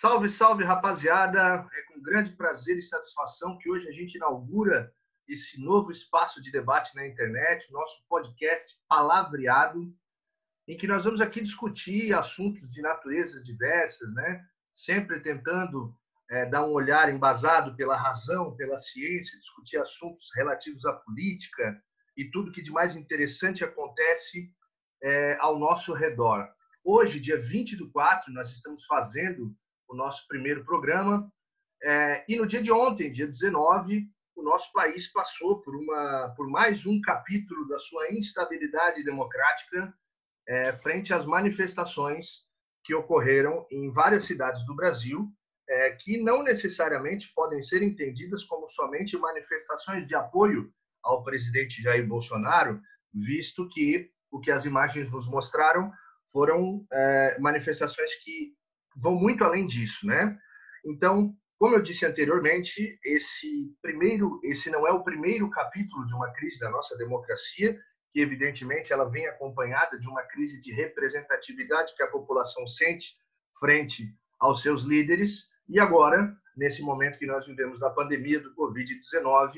Salve, salve, rapaziada! É com grande prazer e satisfação que hoje a gente inaugura esse novo espaço de debate na internet, nosso podcast Palavreado, em que nós vamos aqui discutir assuntos de naturezas diversas, né? Sempre tentando é, dar um olhar embasado pela razão, pela ciência, discutir assuntos relativos à política e tudo que de mais interessante acontece é, ao nosso redor. Hoje, dia 20 do 4, nós estamos fazendo o nosso primeiro programa. É, e no dia de ontem, dia 19, o nosso país passou por, uma, por mais um capítulo da sua instabilidade democrática é, frente às manifestações que ocorreram em várias cidades do Brasil, é, que não necessariamente podem ser entendidas como somente manifestações de apoio ao presidente Jair Bolsonaro, visto que o que as imagens nos mostraram foram é, manifestações que vão muito além disso, né? Então, como eu disse anteriormente, esse primeiro, esse não é o primeiro capítulo de uma crise da nossa democracia, que evidentemente ela vem acompanhada de uma crise de representatividade que a população sente frente aos seus líderes. E agora, nesse momento que nós vivemos da pandemia do Covid-19,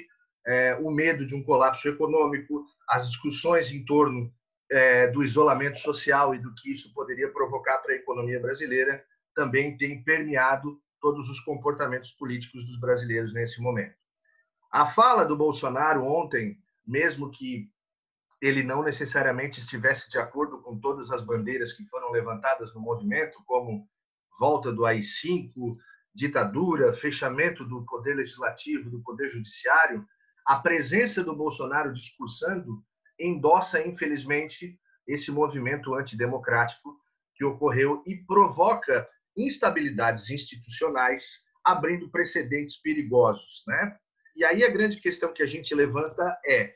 é, o medo de um colapso econômico, as discussões em torno é, do isolamento social e do que isso poderia provocar para a economia brasileira, também tem permeado todos os comportamentos políticos dos brasileiros nesse momento. A fala do Bolsonaro ontem, mesmo que ele não necessariamente estivesse de acordo com todas as bandeiras que foram levantadas no movimento, como volta do AI-5, ditadura, fechamento do poder legislativo, do poder judiciário, a presença do Bolsonaro discursando endossa, infelizmente, esse movimento antidemocrático que ocorreu e provoca instabilidades institucionais, abrindo precedentes perigosos, né? E aí a grande questão que a gente levanta é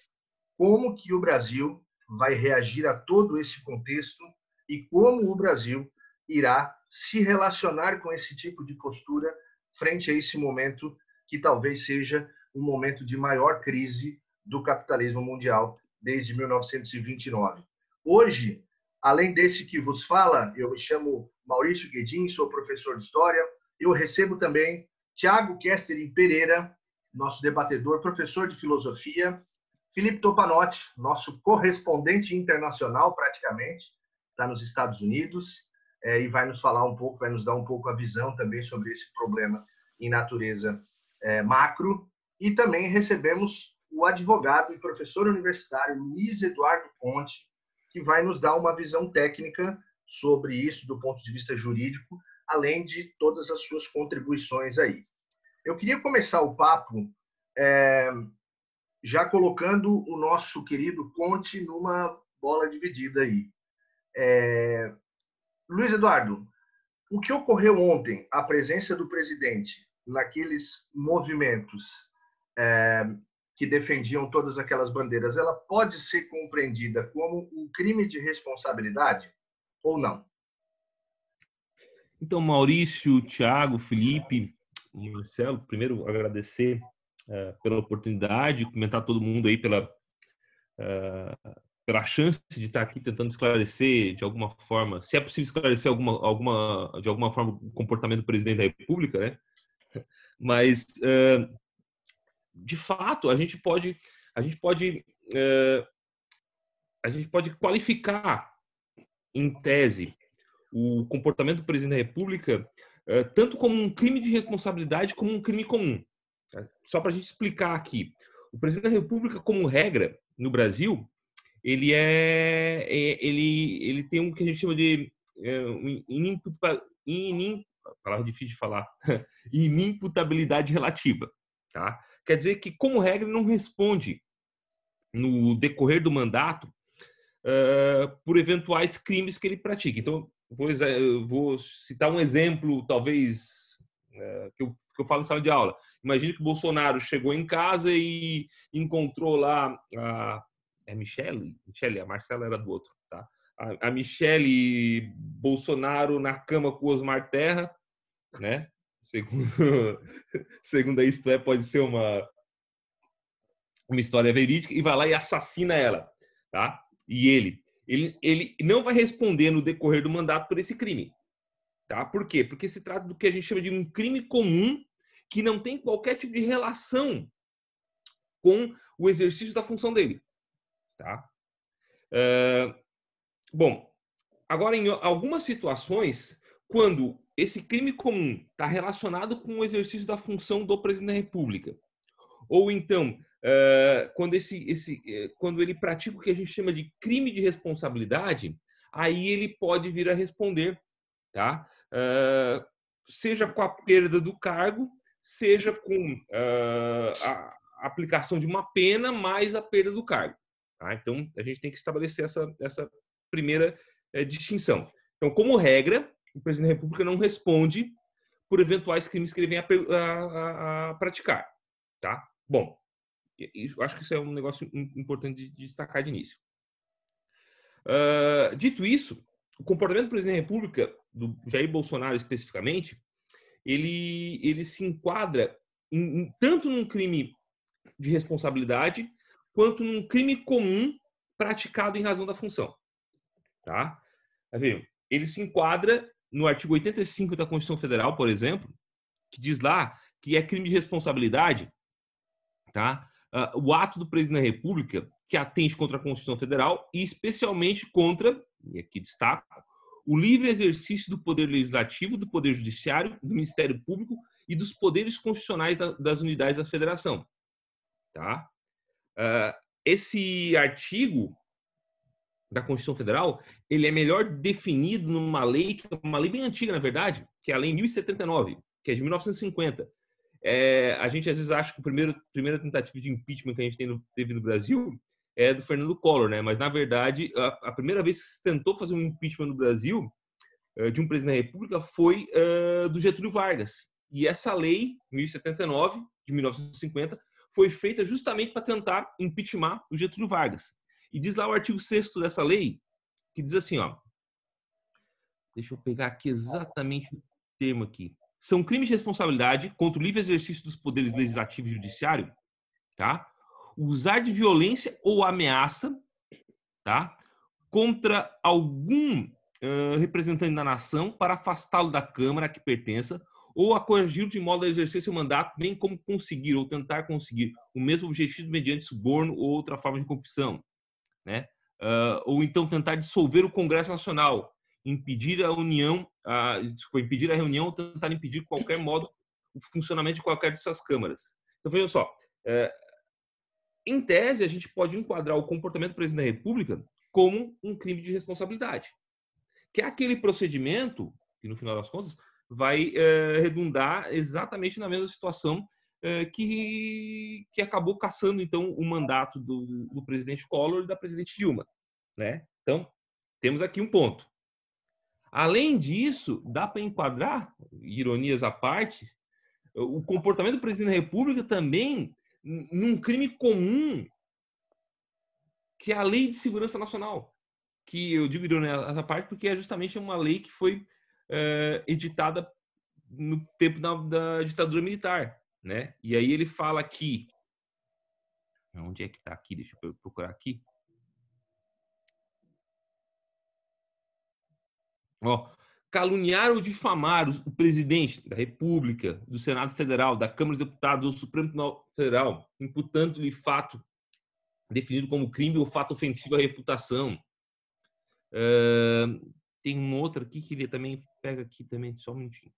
como que o Brasil vai reagir a todo esse contexto e como o Brasil irá se relacionar com esse tipo de postura frente a esse momento que talvez seja um momento de maior crise do capitalismo mundial desde 1929. Hoje, além desse que vos fala, eu me chamo Maurício Guedin, sou professor de História. Eu recebo também Tiago Kesterin Pereira, nosso debatedor, professor de Filosofia. Felipe Topanotti, nosso correspondente internacional, praticamente, está nos Estados Unidos é, e vai nos falar um pouco, vai nos dar um pouco a visão também sobre esse problema em natureza é, macro. E também recebemos o advogado e professor universitário Luiz Eduardo Ponte, que vai nos dar uma visão técnica sobre isso do ponto de vista jurídico, além de todas as suas contribuições aí. Eu queria começar o papo é, já colocando o nosso querido Conte numa bola dividida aí. É, Luiz Eduardo, o que ocorreu ontem, a presença do presidente naqueles movimentos é, que defendiam todas aquelas bandeiras, ela pode ser compreendida como um crime de responsabilidade? ou não? Então, Maurício, Thiago, Felipe, Marcelo, primeiro agradecer uh, pela oportunidade, comentar todo mundo aí pela, uh, pela chance de estar aqui tentando esclarecer de alguma forma, se é possível esclarecer alguma, alguma, de alguma forma o comportamento do presidente da República, né? Mas, uh, de fato, a gente pode, a gente pode, a gente pode qualificar em tese, o comportamento do presidente da República eh, tanto como um crime de responsabilidade como um crime comum. Tá? Só para a gente explicar aqui. O presidente da República, como regra, no Brasil, ele é, é ele ele tem um que a gente chama de é, inim, palavra difícil de falar, inimputabilidade relativa, tá? Quer dizer que, como regra, ele não responde no decorrer do mandato uh, por eventuais crimes que ele pratica. Então, vou, vou citar um exemplo, talvez, uh, que, eu, que eu falo em sala de aula. Imagine que o Bolsonaro chegou em casa e encontrou lá a é Michele? Michele, a Marcela era do outro, tá? A, a Michele Bolsonaro na cama com o Osmar Terra, né? Segundo, segundo a É, pode ser uma, uma história verídica, e vai lá e assassina ela, tá? e ele, ele, ele não vai responder no decorrer do mandato por esse crime. Tá? Por quê? Porque se trata do que a gente chama de um crime comum que não tem qualquer tipo de relação com o exercício da função dele. Tá? Uh, bom, agora em algumas situações, quando esse crime comum está relacionado com o exercício da função do presidente da República, ou então uh, quando esse, esse, uh, quando ele pratica o que a gente chama de crime de responsabilidade, aí ele pode vir a responder, tá? Uh, seja com a perda do cargo, seja com a aplicação de uma pena mais a perda do cargo. Tá? Então a gente tem que estabelecer essa, essa primeira distinção. Então, como regra, o presidente da República não responde por eventuais crimes que ele venha a, a, a praticar, tá? Bom, eu acho que isso é um negócio importante de, destacar de início. Uh, dito isso, o comportamento do presidente da República, do Jair Bolsonaro especificamente, ele, ele se enquadra em, em, tanto num crime de responsabilidade quanto num crime comum praticado em razão da função. Tá? Tá Ele se enquadra no artigo 85 da Constituição Federal, por exemplo, que diz lá que é crime de responsabilidade, tá? Uh, o ato do presidente da República que atende contra a Constituição Federal e especialmente contra, e aqui destaco, o livre exercício do poder legislativo, do poder judiciário, do Ministério Público e dos poderes constitucionais da, das unidades da Federação, tá? Uh, esse artigo da Constituição Federal, ele é melhor definido numa lei, que é uma lei bem antiga, na verdade, que é a Lei 1079, que é de 1950. É, a gente às vezes acha que a primeira, primeira tentativa de impeachment que a gente tem no, teve no Brasil é do Fernando Collor, né? Mas, na verdade, a, a primeira vez que se tentou fazer um impeachment no Brasil uh, de um presidente da República foi uh, do Getúlio Vargas. E essa lei, 1079, de 1950, foi feita justamente para tentar impeachment o Getúlio Vargas. E diz lá o artigo 6 dessa lei, que diz assim, ó. Deixa eu pegar aqui exatamente o termo aqui. São crimes de responsabilidade contra o livre exercício dos poderes legislativo e judiciário, tá? Usar de violência ou ameaça, tá? Contra algum uh, representante da nação para afastá-lo da Câmara que pertença ou a coagir de modo a exercer seu mandato, bem como conseguir ou tentar conseguir o mesmo objetivo mediante suborno ou outra forma de corrupção né? Uh, ou então tentar dissolver o Congresso Nacional, impedir a união, uh, desculpa, impedir a reunião tentar impedir de qualquer modo o funcionamento de qualquer dessas câmaras. Então, veja só, uh, em tese, a gente pode enquadrar o comportamento do presidente da República como um crime de responsabilidade, que é aquele procedimento que, no final das contas, vai eh, redundar exatamente na mesma situação que, que acabou caçando, então, o mandato do, do presidente Collor e da presidente Dilma. Né? Então, temos aqui um ponto. Além disso, dá para enquadrar, ironias à parte, o comportamento do presidente da República também num crime comum, que é a Lei de Segurança Nacional. Que eu digo ironia à parte porque é justamente uma lei que foi é, editada no tempo da, da ditadura militar né? E aí ele fala aqui, onde é que está aqui? Deixa eu procurar aqui. Ó, caluniar ou difamar o presidente da República, do Senado Federal, da Câmara dos Deputados ou do Supremo Tribunal Federal, imputando-lhe fato definido como crime ou fato ofensivo à reputação. Uh, tem um outro aqui que ele também pega aqui também, só um minutinho.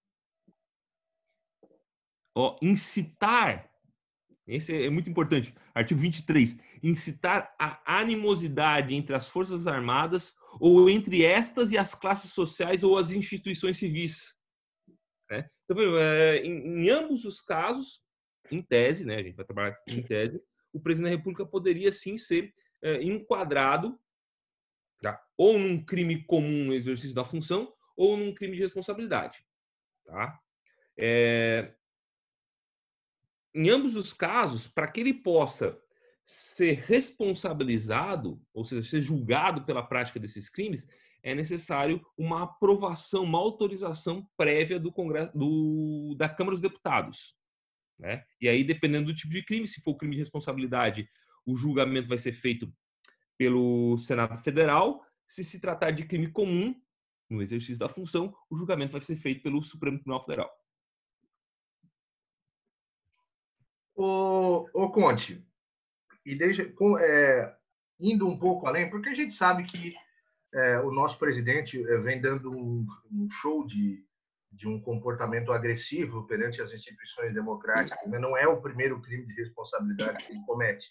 Ó, incitar, esse é muito importante, artigo 23, incitar a animosidade entre as Forças Armadas ou entre estas e as classes sociais ou as instituições civis. Né? Então, é, em, em ambos os casos, em tese, né, a gente vai trabalhar em tese, o presidente da República poderia sim ser é, enquadrado tá? ou num crime comum no exercício da função ou num crime de responsabilidade. Tá? É, em ambos os casos, para que ele possa ser responsabilizado, ou seja, ser julgado pela prática desses crimes, é necessário uma aprovação, uma autorização prévia do Congresso, do, da Câmara dos Deputados. Né? E aí, dependendo do tipo de crime, se for crime de responsabilidade, o julgamento vai ser feito pelo Senado Federal. Se se tratar de crime comum, no exercício da função, o julgamento vai ser feito pelo Supremo Tribunal Federal. O Conte, e desde, com, é, indo um pouco além, porque a gente sabe que é, o nosso presidente é, vem dando um, um, show de, de um comportamento agressivo perante as instituições democráticas, né? não é o primeiro crime de responsabilidade que ele comete.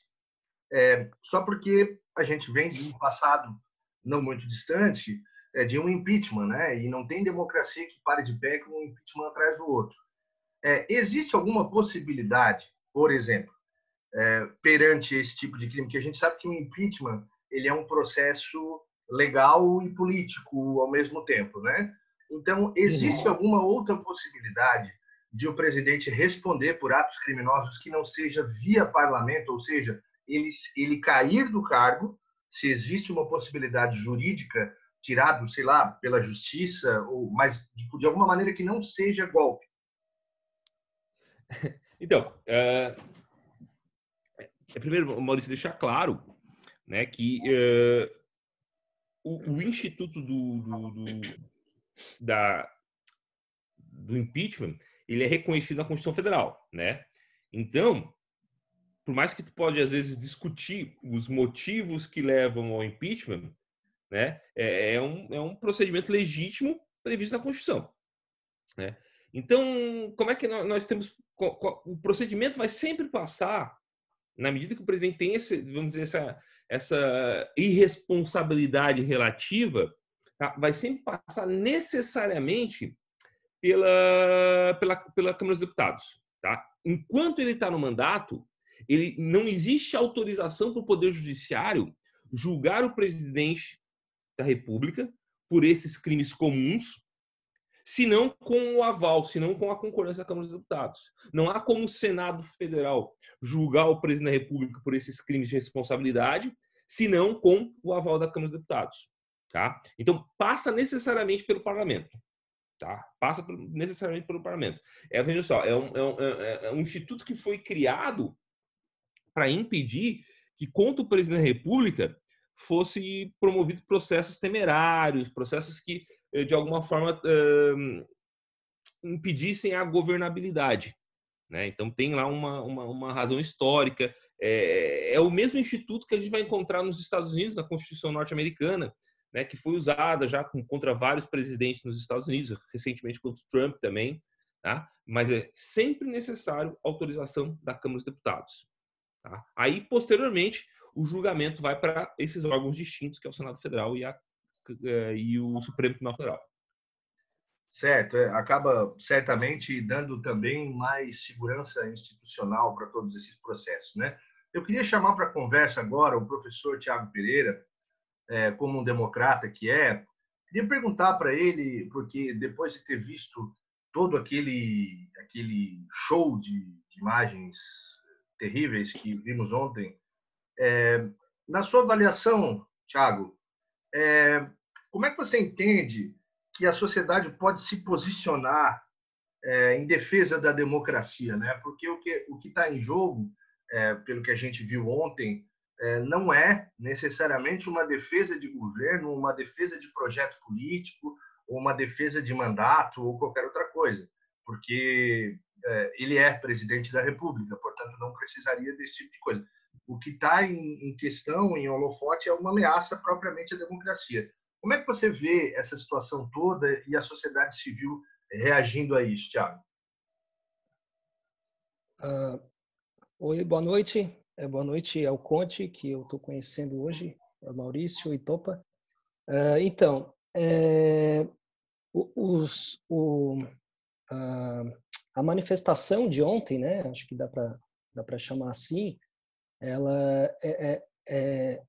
É, só porque a gente vem de um passado não muito distante é, de um impeachment, né? E não tem democracia que pare de pé com um impeachment atrás do outro. É, existe alguma possibilidade, por exemplo, é, perante esse tipo de crime, que a gente sabe que o impeachment ele é um processo legal e político ao mesmo tempo, né? Então, existe uhum. alguma outra possibilidade de o presidente responder por atos criminosos que não seja via parlamento, ou seja, ele, ele cair do cargo, se existe uma possibilidade jurídica tirado, sei lá, pela justiça, ou mas de, de alguma maneira que não seja golpe? Então, é, primeiro, Maurício, deixar claro né, que é, o, o, instituto do, do, do, da, do impeachment ele é reconhecido na Constituição Federal, né? Então, por mais que tu pode às vezes discutir os motivos que levam ao impeachment, né? É, é, um, é um procedimento legítimo previsto na Constituição. Né? Então, como é que nós temos. O procedimento vai sempre passar, na medida que o presidente tem esse, vamos dizer, essa, essa irresponsabilidade relativa, tá? vai sempre passar necessariamente pela, pela, pela Câmara dos Deputados. Tá? Enquanto ele está no mandato, ele não existe autorização para o Poder Judiciário julgar o presidente da República por esses crimes comuns, se não com o aval, se não com a concordância da Câmara dos Deputados. Não há como o Senado Federal julgar o presidente da República por esses crimes de responsabilidade, se não com o aval da Câmara dos Deputados. Tá? Então, passa necessariamente pelo parlamento. Tá? Passa necessariamente pelo parlamento. É, veja só, é um, é um, é, é um instituto que foi criado para impedir que, contra o presidente da República, fosse promovido processos temerários, processos que, eh, de alguma forma, impedissem a governabilidade. Né? Então, tem lá uma, uma, uma razão histórica. É, é, o mesmo instituto que a gente vai encontrar nos Estados Unidos, na Constituição norte-americana, né, que foi usada já contra vários presidentes nos Estados Unidos, recentemente contra Trump também. Tá? Mas é sempre necessário autorização da Câmara dos Deputados. Tá? Aí, posteriormente, o julgamento vai para esses órgãos distintos, que é o Senado Federal e, a, é, e o Supremo Tribunal Federal. Certo, é, acaba certamente dando também mais segurança institucional para todos esses processos, né? Eu queria chamar para conversa agora o professor Tiago Pereira, é, como um democrata que é, queria perguntar para ele, porque depois de ter visto todo aquele aquele show de, de imagens terríveis que vimos ontem é, na sua avaliação, Thiago, é, como é que você entende que a sociedade pode se posicionar é, em defesa da democracia, né? Porque o que o está em jogo, é, pelo que a gente viu ontem, é, não é necessariamente uma defesa de governo, uma defesa de projeto político, ou uma defesa de mandato ou qualquer outra coisa, porque é, ele é presidente da República, portanto não precisaria desse tipo de coisa o que está em, em, questão, em holofote, é uma ameaça propriamente à democracia. Como é que você vê essa situação toda e a sociedade civil reagindo a isso, Tiago? Uh, oi, boa noite. É, boa noite ao Conte, que eu estou conhecendo hoje, é Maurício e Topa. Uh, então, é, os, o, uh, a manifestação de ontem, né, acho que dá para dá chamar assim, ela é, é, é,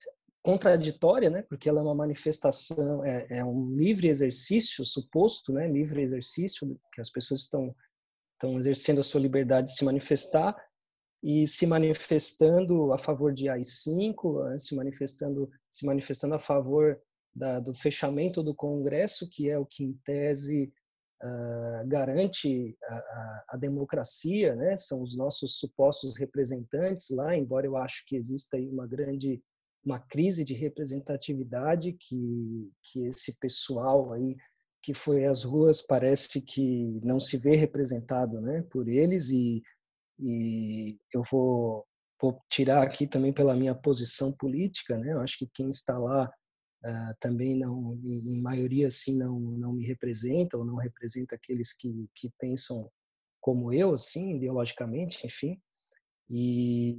contraditória, né? Porque ela é uma manifestação, é, é, um livre exercício suposto, né? Livre exercício que as pessoas estão estão exercendo a sua liberdade de se manifestar e se manifestando a favor de AI-5, né? se manifestando se manifestando a favor da, do fechamento do Congresso, que é o que em tese uh, garante a, a, a, democracia, né? São os nossos supostos representantes lá, embora eu acho que exista aí uma grande uma crise de representatividade que que esse pessoal aí que foi as ruas parece que não se vê representado, né, por eles e, e eu vou, vou tirar aqui também pela minha posição política, né, eu acho que quem está lá uh, também não, em maioria assim não não me representa ou não representa aqueles que que pensam como eu, assim, ideologicamente, enfim, e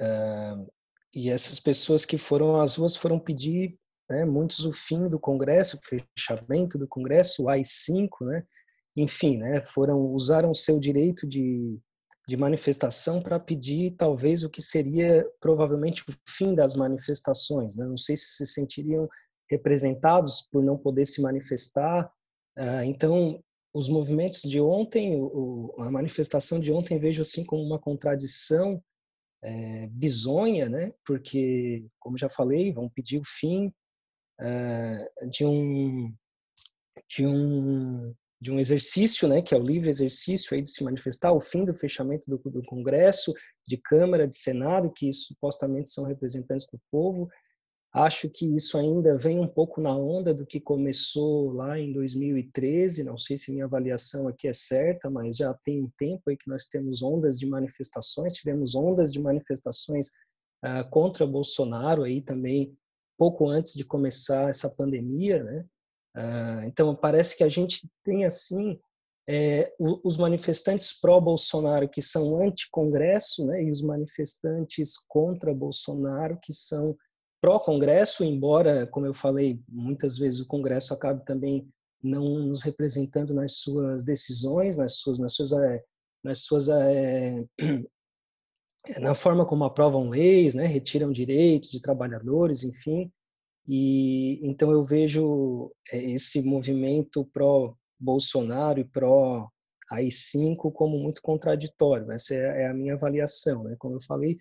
uh, e essas pessoas que foram às ruas foram pedir né, muitos o fim do Congresso, o fechamento do Congresso, o AI-5, né, enfim, né, foram usaram o seu direito de, de manifestação para pedir talvez o que seria provavelmente o fim das manifestações. Né? Não sei se se sentiriam representados por não poder se manifestar. Uh, então, os movimentos de ontem, a manifestação de ontem, vejo assim como uma contradição é, bizonha, né? Porque, como já falei, vão pedir o fim é, de um de um de um exercício, né, que é o livre exercício aí de se manifestar, o fim do fechamento do, do Congresso, de Câmara, de Senado, que supostamente são representantes do povo, Acho que isso ainda vem um pouco na onda do que começou lá em 2013. Não sei se minha avaliação aqui é certa, mas já tem um tempo aí que nós temos ondas de manifestações. Tivemos ondas de manifestações uh, contra Bolsonaro aí também pouco antes de começar essa pandemia, né? Uh, então parece que a gente tem assim é, os manifestantes pró-Bolsonaro que são anti-Congresso, né? E os manifestantes contra Bolsonaro que são pró-Congresso, embora, como eu falei, muitas vezes o Congresso acabe também não nos representando nas suas decisões, nas suas, nas suas, eh, nas suas é, na forma como aprovam leis, né, retiram direitos de trabalhadores, enfim. E então eu vejo eh, esse movimento pró Bolsonaro e pró AI5 como muito contraditório. Essa é, é a minha avaliação, né? Como eu falei,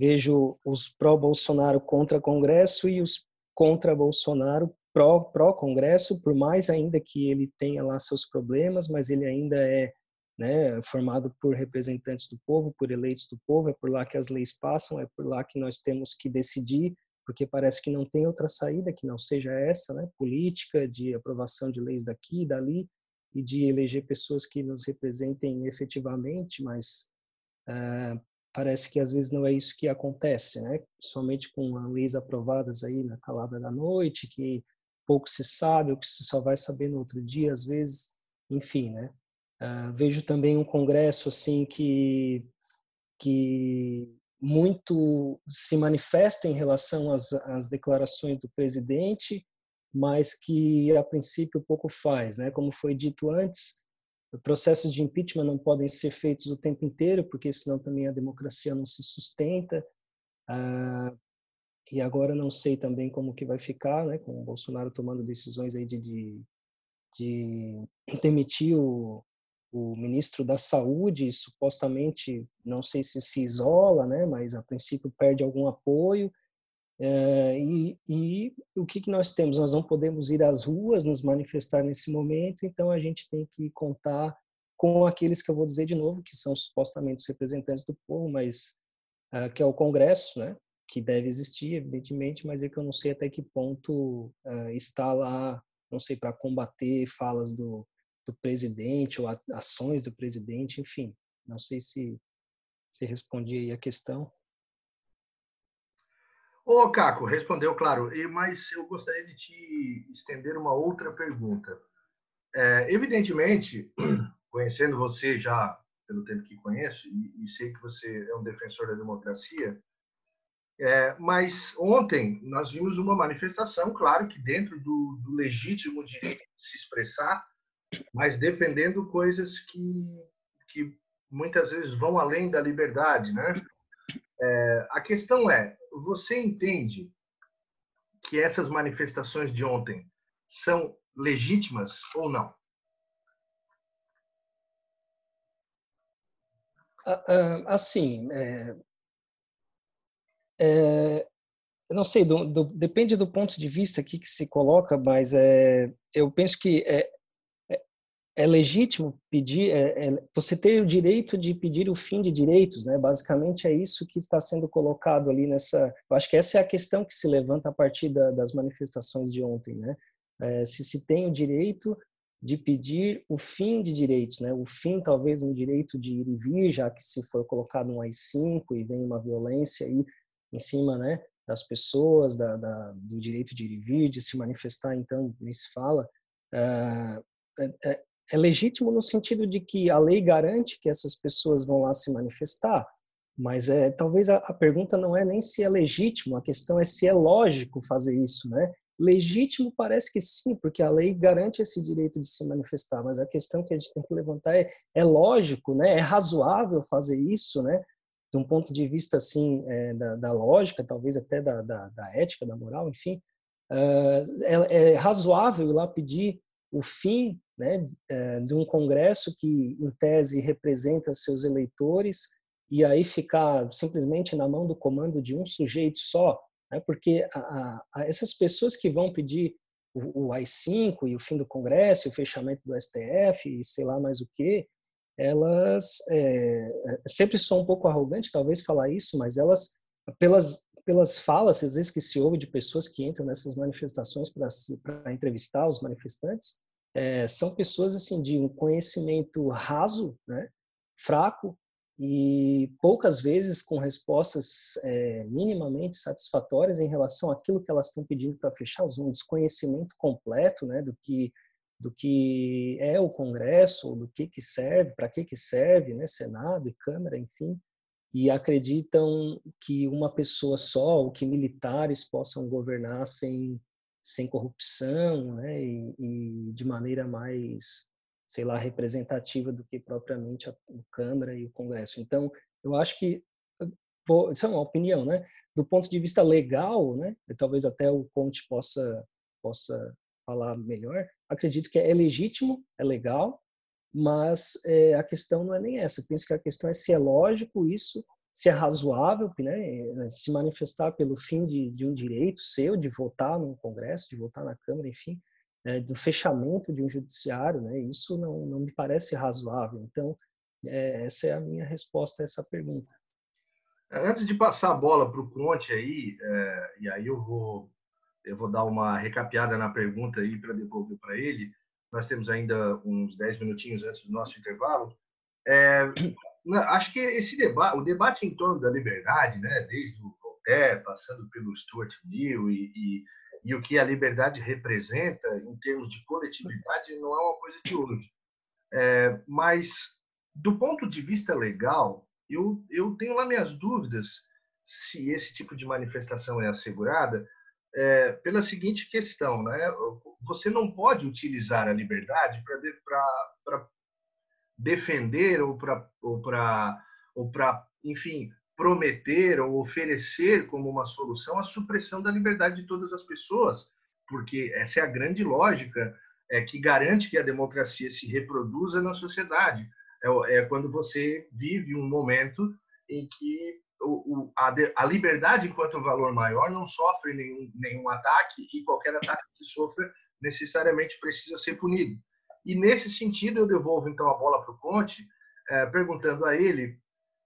Vejo os pró-Bolsonaro contra Congresso e os contra Bolsonaro pró-Congresso, pró por mais ainda que ele tenha lá seus problemas, mas ele ainda é né, formado por representantes do povo, por eleitos do povo, é por lá que as leis passam, é por lá que nós temos que decidir, porque parece que não tem outra saída que não seja essa, né, política de aprovação de leis daqui e dali e de eleger pessoas que nos representem efetivamente, mas uh, parece que às vezes não é isso que acontece, né? Somente com leis aprovadas aí na calada da noite, que pouco se sabe, ou que se só vai saber no outro dia, às vezes, enfim, né? Uh, vejo também um congresso assim que que muito se manifesta em relação às, às declarações do presidente, mas que a princípio pouco faz, né? Como foi dito antes, processos de impeachment não podem ser feitos o tempo inteiro, porque senão também a democracia não se sustenta. Ah, e agora não sei também como que vai ficar, né, com o Bolsonaro tomando decisões aí de, de, de demitir o, o ministro da Saúde, supostamente, não sei se se isola, né, mas a princípio perde algum apoio. É, e, e, o que, que nós temos? Nós não podemos ir às ruas nos manifestar nesse momento, então a gente tem que contar com aqueles que eu vou dizer de novo, que são supostamente os representantes do povo, mas uh, que é o Congresso, né? que deve existir, evidentemente, mas é que eu não sei até que ponto uh, está lá, não sei, para combater falas do, do presidente ou ações do presidente, enfim. Não sei se, se respondi aí a questão. Ô, Caco, respondeu, claro, mas eu gostaria de te estender uma outra pergunta. É, evidentemente, conhecendo você já pelo tempo que conheço, e, e sei que você é um defensor da democracia, é, mas ontem nós vimos uma manifestação, claro que dentro do, do legítimo direito de se expressar, mas defendendo coisas que, que muitas vezes vão além da liberdade, né? É, a questão é, você entende que essas manifestações de ontem são legítimas ou não? Ah, ah, assim, é, é, eu não sei, do, do, depende do ponto de vista aqui que se coloca, mas é, eu penso que é, legítimo pedir, é, é, você ter o direito de pedir o fim de direitos, né? Basicamente é isso que está sendo colocado ali nessa. Eu acho que essa é a questão que se levanta a partir da, das manifestações de ontem, né? é, se se tem o direito de pedir o fim de direitos, né? O fim, talvez, um direito de ir e vir, já que se for colocado um AI-5 e vem uma violência aí em cima, né, das pessoas, da, da, do direito de ir e vir, de se manifestar, então, nem se fala. É, é, legítimo no sentido de que a lei garante que essas pessoas vão lá se manifestar, mas é, talvez a, a, pergunta não é nem se é legítimo, a questão é se é lógico fazer isso, né? Legítimo parece que sim, porque a lei garante esse direito de se manifestar, mas a questão que a gente tem que levantar é, é lógico, né? É razoável fazer isso, né? De um ponto de vista, assim, é, da, da, lógica, talvez até da, da, da ética, da moral, enfim, uh, é, é razoável ir lá pedir o fim né, é, de um congresso que, em tese, representa seus eleitores e aí ficar simplesmente na mão do comando de um sujeito só, né, porque a, a, essas pessoas que vão pedir o, o AI-5 e o fim do congresso, o fechamento do STF e sei lá mais o que, elas é, sempre sou um pouco arrogante, talvez falar isso, mas elas pelas pelas falas às vezes que se ouve de pessoas que entram nessas manifestações para entrevistar os manifestantes, é, são pessoas assim de um conhecimento raso, né, fraco e poucas vezes com respostas é, minimamente satisfatórias em relação àquilo que elas estão pedindo para fechar, um desconhecimento completo, né, do que do que é o Congresso, do que que serve, para que que serve, né, Senado e Câmara, enfim, e acreditam que uma pessoa só, ou que militares possam governar sem sem corrupção, né, e, e, de maneira mais, sei lá, representativa do que propriamente a, a Câmara e o Congresso. Então, eu acho que vou, isso é uma opinião, né? Do ponto de vista legal, né? Talvez até o Conte possa possa falar melhor. Acredito que é legítimo, é legal, mas é, a questão não é nem essa. Penso que a questão é se é lógico isso se é razoável, né, se manifestar pelo fim de, de, um direito seu, de votar no Congresso, de votar na Câmara, enfim, é, do fechamento de um judiciário, né, isso não, não me parece razoável. Então, é, essa é a minha resposta a essa pergunta. Antes de passar a bola para o Conte aí, é, e aí eu vou eu vou dar uma recapeada na pergunta aí para devolver para ele. Nós temos ainda uns 10 minutinhos antes do nosso intervalo. É, acho que esse debate, o debate em torno da liberdade, né, desde o Voltaire, passando pelo Stuart Mill e, e, e, o que a liberdade representa em termos de coletividade, não é uma coisa de hoje. É, mas, do ponto de vista legal, eu, eu tenho lá minhas dúvidas se esse tipo de manifestação é assegurada é, pela seguinte questão, né? Você não pode utilizar a liberdade para defender ou para ou para ou para enfim prometer ou oferecer como uma solução a supressão da liberdade de todas as pessoas porque essa é a grande lógica é, que garante que a democracia se reproduza na sociedade. É, é quando você vive um momento em que o, o, a, a, liberdade enquanto valor maior não sofre nenhum, nenhum ataque e qualquer ataque que sofra necessariamente precisa ser punido e nesse sentido, eu devolvo então a bola para o Conte, é, perguntando a ele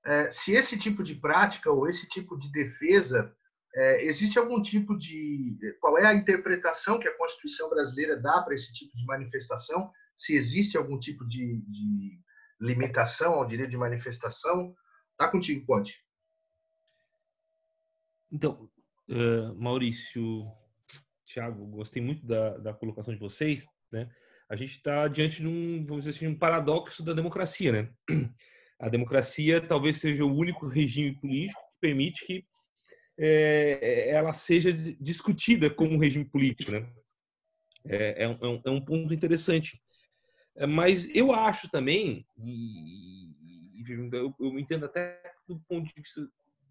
é, se esse tipo de prática ou esse tipo de defesa é, existe algum tipo de. Qual é a interpretação que a Constituição brasileira dá para esse tipo de manifestação? Se existe algum tipo de, de limitação ao direito de manifestação? Está contigo, Conte. Então, uh, Maurício, Tiago, gostei muito da, da colocação de vocês, né? A gente está diante de um, vamos dizer assim, um paradoxo da democracia, né? A democracia talvez seja o único regime político que permite que é, ela seja discutida como um regime político, né? É, é, um, é um é ponto interessante. É, mas eu acho também, e, e eu, eu, entendo até do ponto de vista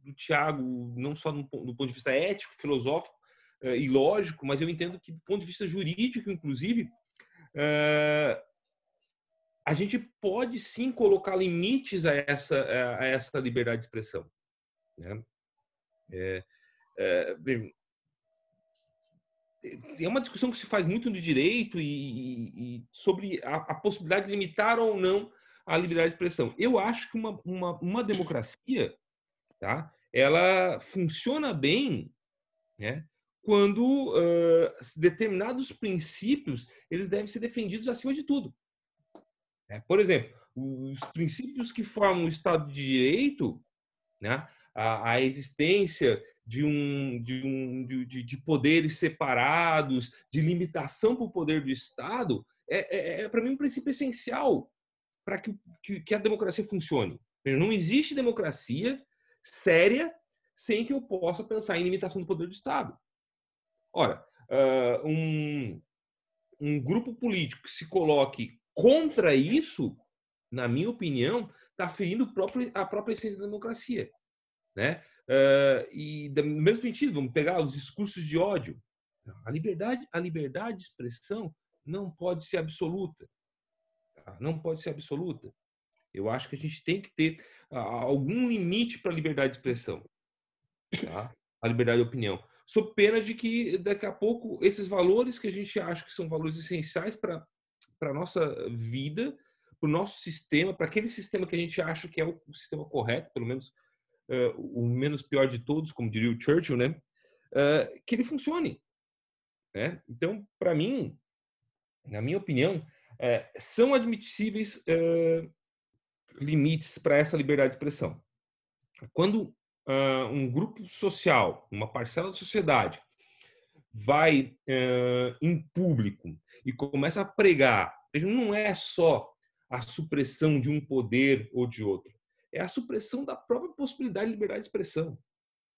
do Tiago, não só do, do ponto de vista ético, filosófico é, e lógico, mas eu entendo que do ponto de vista jurídico, inclusive, é, a gente pode sim colocar limites a essa, a essa liberdade de expressão. Né? É, é, é uma discussão que se faz muito no direito e, e sobre a, a, possibilidade de limitar ou não a liberdade de expressão. Eu acho que uma, uma, uma democracia, tá? ela funciona bem né? Quando uh, determinados princípios eles devem ser defendidos acima de tudo. É, por exemplo, os princípios que formam o Estado de Direito, né, a, a existência de, um, de, um, de, de, poderes separados, de limitação para o poder do Estado, é, é, é para mim um princípio essencial para que, que, que a democracia funcione. Não existe democracia séria sem que eu possa pensar em limitação do poder do Estado. Ora, uh, um, um grupo político que se coloque contra isso, na minha opinião, está ferindo próprio, a própria essência da democracia. Né? Uh, e no mesmo sentido, vamos pegar os discursos de ódio. A liberdade, a liberdade de expressão não pode ser absoluta. Tá? Não pode ser absoluta. Eu acho que a gente tem que ter algum limite para a liberdade de expressão. Tá? A liberdade de opinião sob pena de que daqui a pouco esses valores que a gente acha que são valores essenciais para a nossa vida, para o nosso sistema, para aquele sistema que a gente acha que é o, sistema correto, pelo menos uh, o menos pior de todos, como diria o Churchill, né? Uh, que ele funcione. Né? Então, para mim, na minha opinião, uh, são admissíveis limites para essa liberdade de expressão. Quando uh, um grupo social, uma parcela da sociedade, vai uh, em público e começa a pregar, não é só a supressão de um poder ou de outro, é a supressão da própria possibilidade de liberdade de expressão.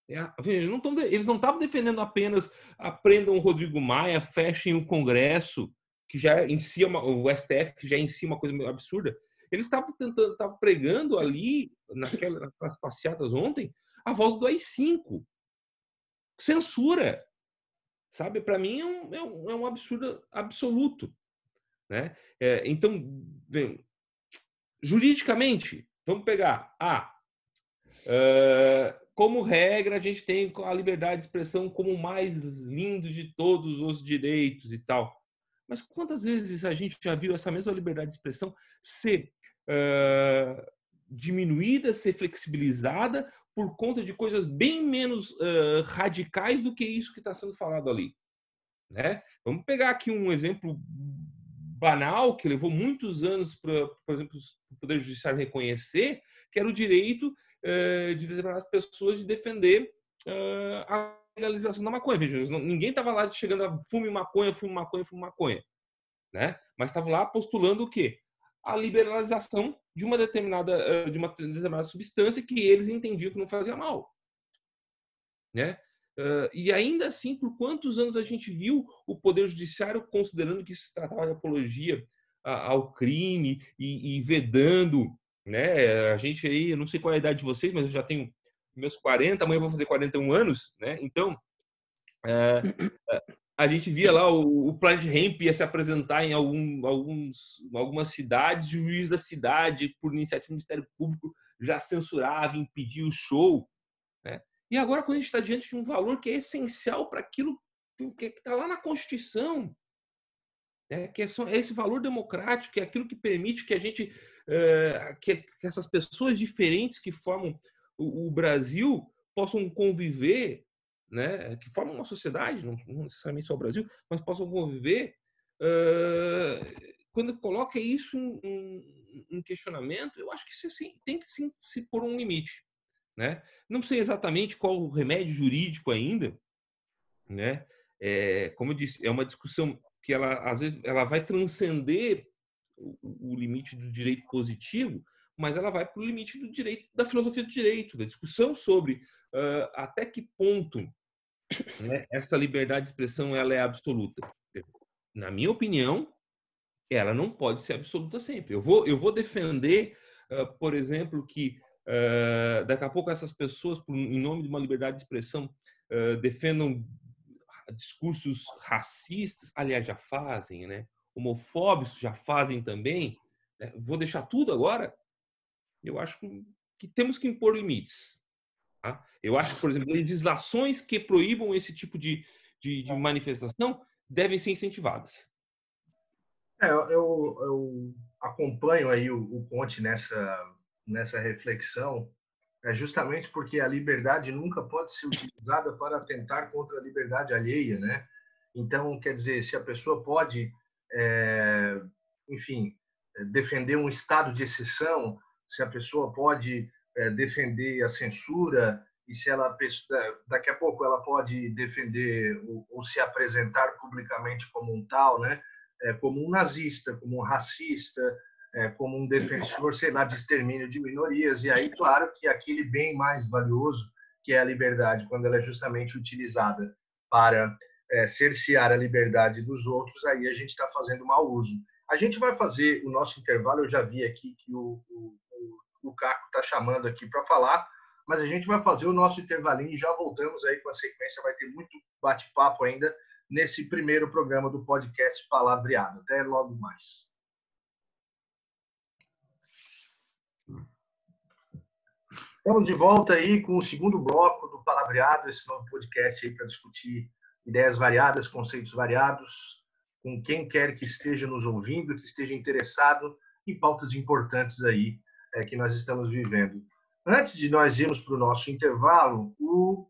É a, eles não estavam defendendo apenas aprendam o Rodrigo Maia, fechem o Congresso, que já em si é uma, o STF, que já é em si uma coisa absurda. Eles estavam tentando, estavam pregando ali, naquelas passeatas ontem, a volta do AI-5. Censura. Sabe? Para mim é um, é, um, é um, absurdo absoluto. Né? É, então, bem, juridicamente, vamos pegar. Ah, uh, como regra, a gente tem a liberdade de expressão como o mais lindo de todos os direitos e tal. Mas quantas vezes a gente já viu essa mesma liberdade de expressão ser uh, diminuída, ser flexibilizada por conta de coisas bem menos uh, radicais do que isso que está sendo falado ali. Né? Vamos pegar aqui um exemplo banal que levou muitos anos para, por exemplo, o Poder Judiciário reconhecer, que era o direito uh, de determinadas pessoas de defender uh, a legalização da maconha. Veja, ninguém estava lá chegando a fume maconha, fume maconha, fume maconha. Né? Mas estava lá postulando o quê? A liberalização de uma determinada de uma determinada substância que eles entendiam que não fazia mal, né? e ainda assim, por quantos anos a gente viu o poder judiciário considerando que se tratava de apologia ao crime e, e vedando, né? A gente aí, eu não sei qual é a idade de vocês, mas eu já tenho meus 40, amanhã eu vou fazer 41 anos, né? Então, a gente via lá o, o Planet Hemp ia se apresentar em algum, alguns, algumas cidades, o juiz da cidade, por iniciativa do Ministério Público, já censurava, impedia o show. Né? E agora, quando a gente está diante de um valor que é essencial para aquilo que está lá na Constituição, né? que é esse valor democrático, que é aquilo que permite que a gente, uh, que, que, essas pessoas diferentes que formam o, o Brasil possam conviver né, que formam uma sociedade, não, necessariamente só o Brasil, mas possam conviver, uh, quando coloca isso em, em, em, questionamento, eu acho que isso assim, tem que sim, se pôr um limite. Né? Não sei exatamente qual o remédio jurídico ainda, né? É, como eu disse, é uma discussão que ela às vezes ela vai transcender o, o limite do direito positivo, mas ela vai para o limite do direito, da filosofia do direito, da discussão sobre uh, até que ponto né, essa liberdade de expressão ela é absoluta. Na minha opinião, ela não pode ser absoluta sempre. Eu vou, eu vou defender, uh, por exemplo, que uh, daqui a pouco essas pessoas, em nome de uma liberdade de expressão, uh, defendam discursos racistas, aliás, já fazem, né? Homofóbicos já fazem também. Né? Vou deixar tudo agora? Eu acho que temos que impor limites. Tá? Eu acho que, por exemplo, legislações que proíbam esse tipo de, de, de manifestação devem ser incentivadas. É, eu, eu, acompanho aí o, o Ponte nessa, nessa reflexão. é justamente porque a liberdade nunca pode ser utilizada para atentar contra a liberdade alheia, né? Então, quer dizer, se a pessoa pode, é, enfim, defender um estado de exceção, se a pessoa pode é, defender a censura e se ela daqui a pouco ela pode defender ou, se apresentar publicamente como um tal, né? É, como um nazista, como um racista, é, como um defensor, sei lá, de extermínio de minorias. E aí, claro, que aquele bem mais valioso, que é a liberdade, quando ela é justamente utilizada para cercear a liberdade dos outros, aí a gente está fazendo mau uso. A gente vai fazer o nosso intervalo, eu já vi aqui que o, o Caco está chamando aqui para falar, mas a gente vai fazer o nosso intervalinho e já voltamos aí com a sequência, vai ter muito bate-papo ainda nesse primeiro programa do podcast Palavreado. Até logo mais. Estamos de volta aí com o segundo bloco do Palavreado, esse novo podcast aí para discutir ideias variadas, conceitos variados, com quem quer que esteja nos ouvindo, que esteja interessado em pautas importantes aí que nós estamos vivendo. Antes de nós irmos para o nosso intervalo, o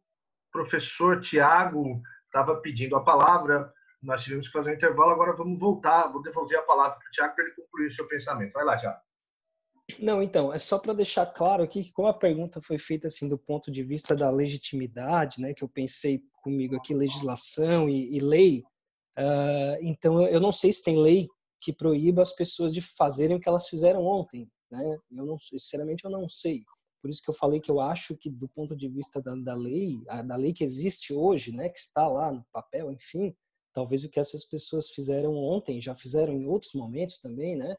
professor Tiago estava pedindo a palavra, nós tivemos que fazer um intervalo, agora vamos voltar, vou devolver a palavra para o Tiago para ele concluir o seu pensamento. Vai lá, Tiago. Não, então, é só para deixar claro aqui que como a pergunta foi feita assim do ponto de vista da legitimidade, né, que eu pensei comigo aqui legislação e, e lei, uh, então eu não sei se tem lei que proíba as pessoas de fazerem o que elas fizeram ontem, né? Eu não, sinceramente, eu não sei. Por isso que eu falei que eu acho que do ponto de vista da, da lei, a, da lei que existe hoje, né, que está lá no papel, enfim, talvez o que essas pessoas fizeram ontem, já fizeram em outros momentos também, né,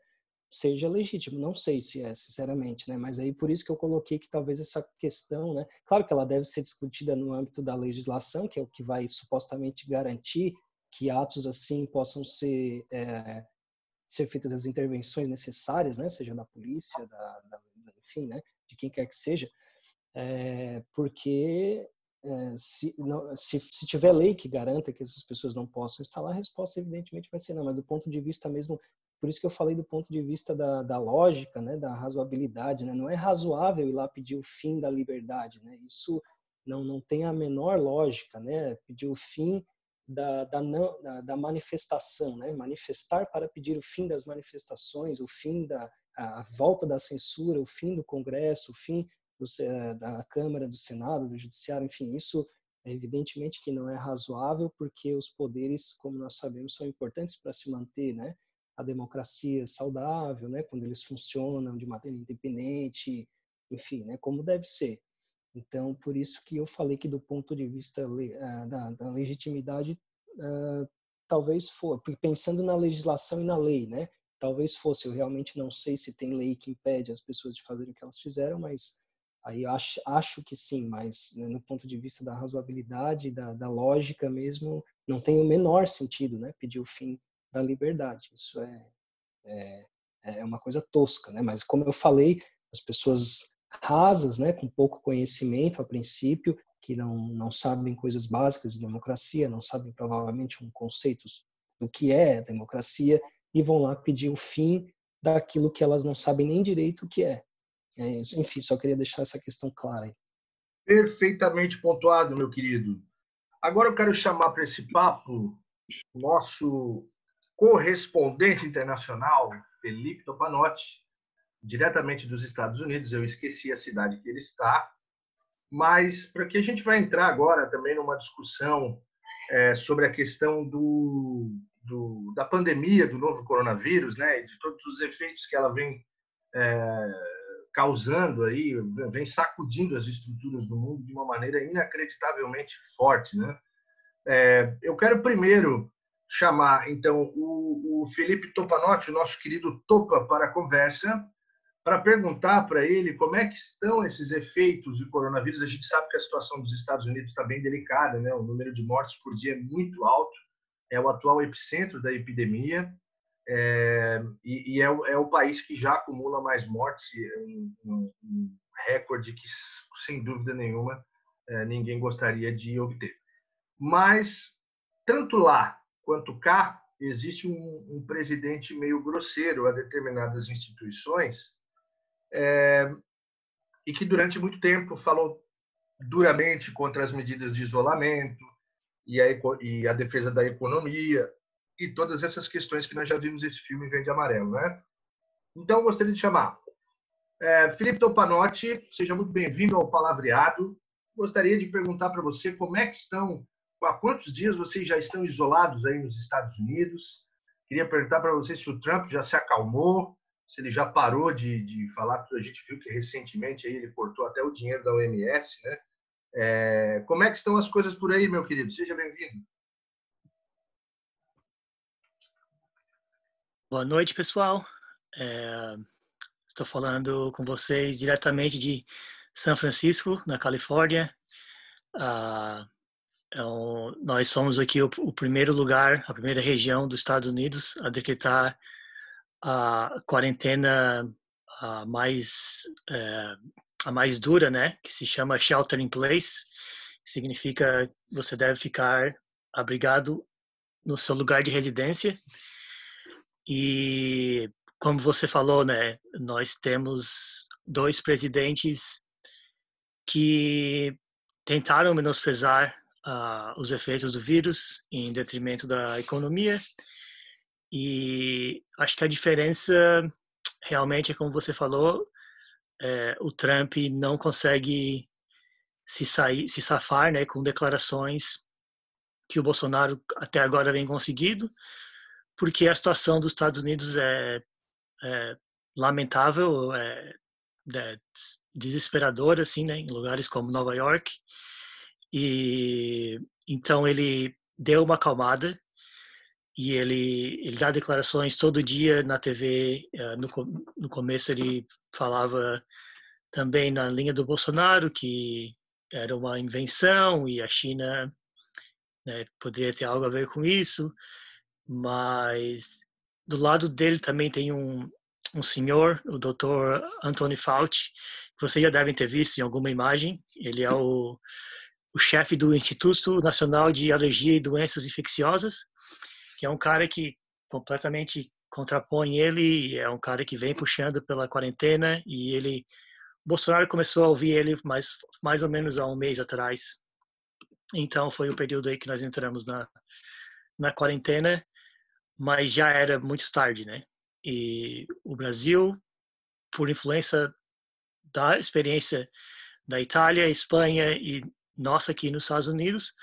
seja legítimo. Não sei se é, sinceramente, né? Mas aí por isso que eu coloquei que talvez essa questão, né? Claro que ela deve ser discutida no âmbito da legislação, que é o que vai supostamente garantir que atos assim possam ser é, ser feitas as intervenções necessárias, né? Seja da polícia, da, da enfim, né? De quem quer que seja, é, porque é, se, não, se, se, tiver lei que garanta que essas pessoas não possam instalar, a resposta evidentemente vai ser não, mas do ponto de vista mesmo por isso que eu falei do ponto de vista da, da lógica, né, da razoabilidade, né? Não é razoável ir lá pedir o fim da liberdade, né? Isso não não tem a menor lógica, né? Pedir o fim da, da, não, da, da, manifestação, né? Manifestar para pedir o fim das manifestações, o fim da a volta da censura, o fim do Congresso, o fim do, da Câmara, do Senado, do Judiciário, enfim, isso evidentemente que não é razoável porque os poderes, como nós sabemos, são importantes para se manter, né? a democracia saudável, né, quando eles funcionam de maneira independente, enfim, né, como deve ser. Então, por isso que eu falei que do ponto de vista uh, da, da, legitimidade, uh, talvez for, pensando na legislação e na lei, né, talvez fosse, eu realmente não sei se tem lei que impede as pessoas de fazerem o que elas fizeram, mas aí acho, acho que sim, mas né, no ponto de vista da razoabilidade, da, da lógica mesmo, não tem o menor sentido, né, pedir o fim da liberdade. Isso é, é, é uma coisa tosca, né? Mas como eu falei, as pessoas rasas, né, com pouco conhecimento a princípio, que não, não sabem coisas básicas de democracia, não sabem provavelmente um conceitos do que é democracia e vão lá pedir o fim daquilo que elas não sabem nem direito o que é. é enfim, só queria deixar essa questão clara aí. Perfeitamente pontuado, meu querido. Agora eu quero chamar para esse papo nosso correspondente internacional, Felipe Topanotti, diretamente dos Estados Unidos. Eu esqueci a cidade que ele está, mas para que a gente vai entrar agora também numa discussão é, sobre a questão do, do, da pandemia do novo coronavírus, né, e de todos os efeitos que ela vem é, causando aí, vem sacudindo as estruturas do mundo de uma maneira inacreditavelmente forte, né? É, eu quero primeiro chamar então o, o Felipe Topanotti, o nosso querido Topa, para a conversa, para perguntar para ele como é que estão esses efeitos do coronavírus. A gente sabe que a situação dos Estados Unidos está bem delicada, né? O número de mortes por dia é muito alto, é o atual epicentro da epidemia é, e, e é, é, o, país que já acumula mais mortes, um, um, um recorde que, sem dúvida nenhuma, é, ninguém gostaria de obter. Mas tanto lá quanto cá, existe um, um presidente meio grosseiro a determinadas instituições, é, e que durante muito tempo falou duramente contra as medidas de isolamento e a, e a defesa da economia e todas essas questões que nós já vimos esse filme Verde Amarelo, né? Então, gostaria de chamar é, Felipe Topanotti, seja muito bem-vindo ao Palavreado. Gostaria de perguntar para você como é que estão, há quantos dias vocês já estão isolados aí nos Estados Unidos? Queria perguntar para você se o Trump já se acalmou, se ele já parou de, de falar, porque a gente viu que recentemente aí ele cortou até o dinheiro da OMS, né? É, como é que estão as coisas por aí, meu querido? Seja bem-vindo. Boa noite, pessoal. É, estou falando com vocês diretamente de São Francisco, na Califórnia. Ah, é nós somos aqui o, o, primeiro lugar, a primeira região dos Estados Unidos a decretar a quarentena a mais é, a mais dura, né, que se chama shelter in place, que significa você deve ficar abrigado no seu lugar de residência. E como você falou, né, nós temos dois presidentes que tentaram menosprezar uh, os efeitos do vírus em detrimento da economia. E acho que a diferença realmente é como você falou, é, o Trump não consegue se sair, se safar, né, com declarações que o Bolsonaro até agora vem conseguido, porque a situação dos Estados Unidos é, é lamentável, é, é desesperadora, assim, né, em lugares como Nova York. E então ele deu uma acalmada e ele ele dá declarações todo dia na TV. Eh, no, no começo ele falava também na linha do Bolsonaro que era uma invenção e a China né, poderia ter algo a ver com isso, mas do lado dele também tem um, um senhor, o Dr. Anthony Fauci, que vocês já devem ter visto em alguma imagem. Ele é o, o chefe do Instituto Nacional de Alergia e Doenças Infecciosas que é um cara que completamente contrapõe ele, é um cara que vem puxando pela quarentena e ele Bolsonaro começou a ouvir ele mais mais ou menos há um mês atrás. Então foi o período aí que nós entramos na na quarentena, mas já era muito tarde, né? E o Brasil, por influência da experiência da Itália, Espanha e nossa aqui nos Estados Unidos,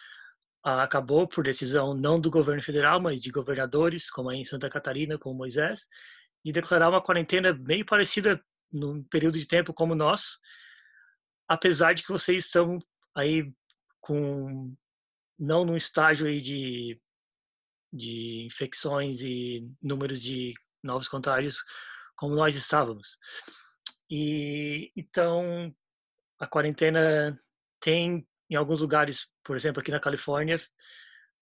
acabou por decisão não do governo federal, mas de governadores, como aí em Santa Catarina, com Moisés, e declarar uma quarentena meio parecida num período de tempo como o nosso, apesar de que vocês estão aí com não num estágio aí de de infecções e números de novos contágios como nós estávamos. E então a quarentena tem em alguns lugares, por exemplo, aqui na Califórnia,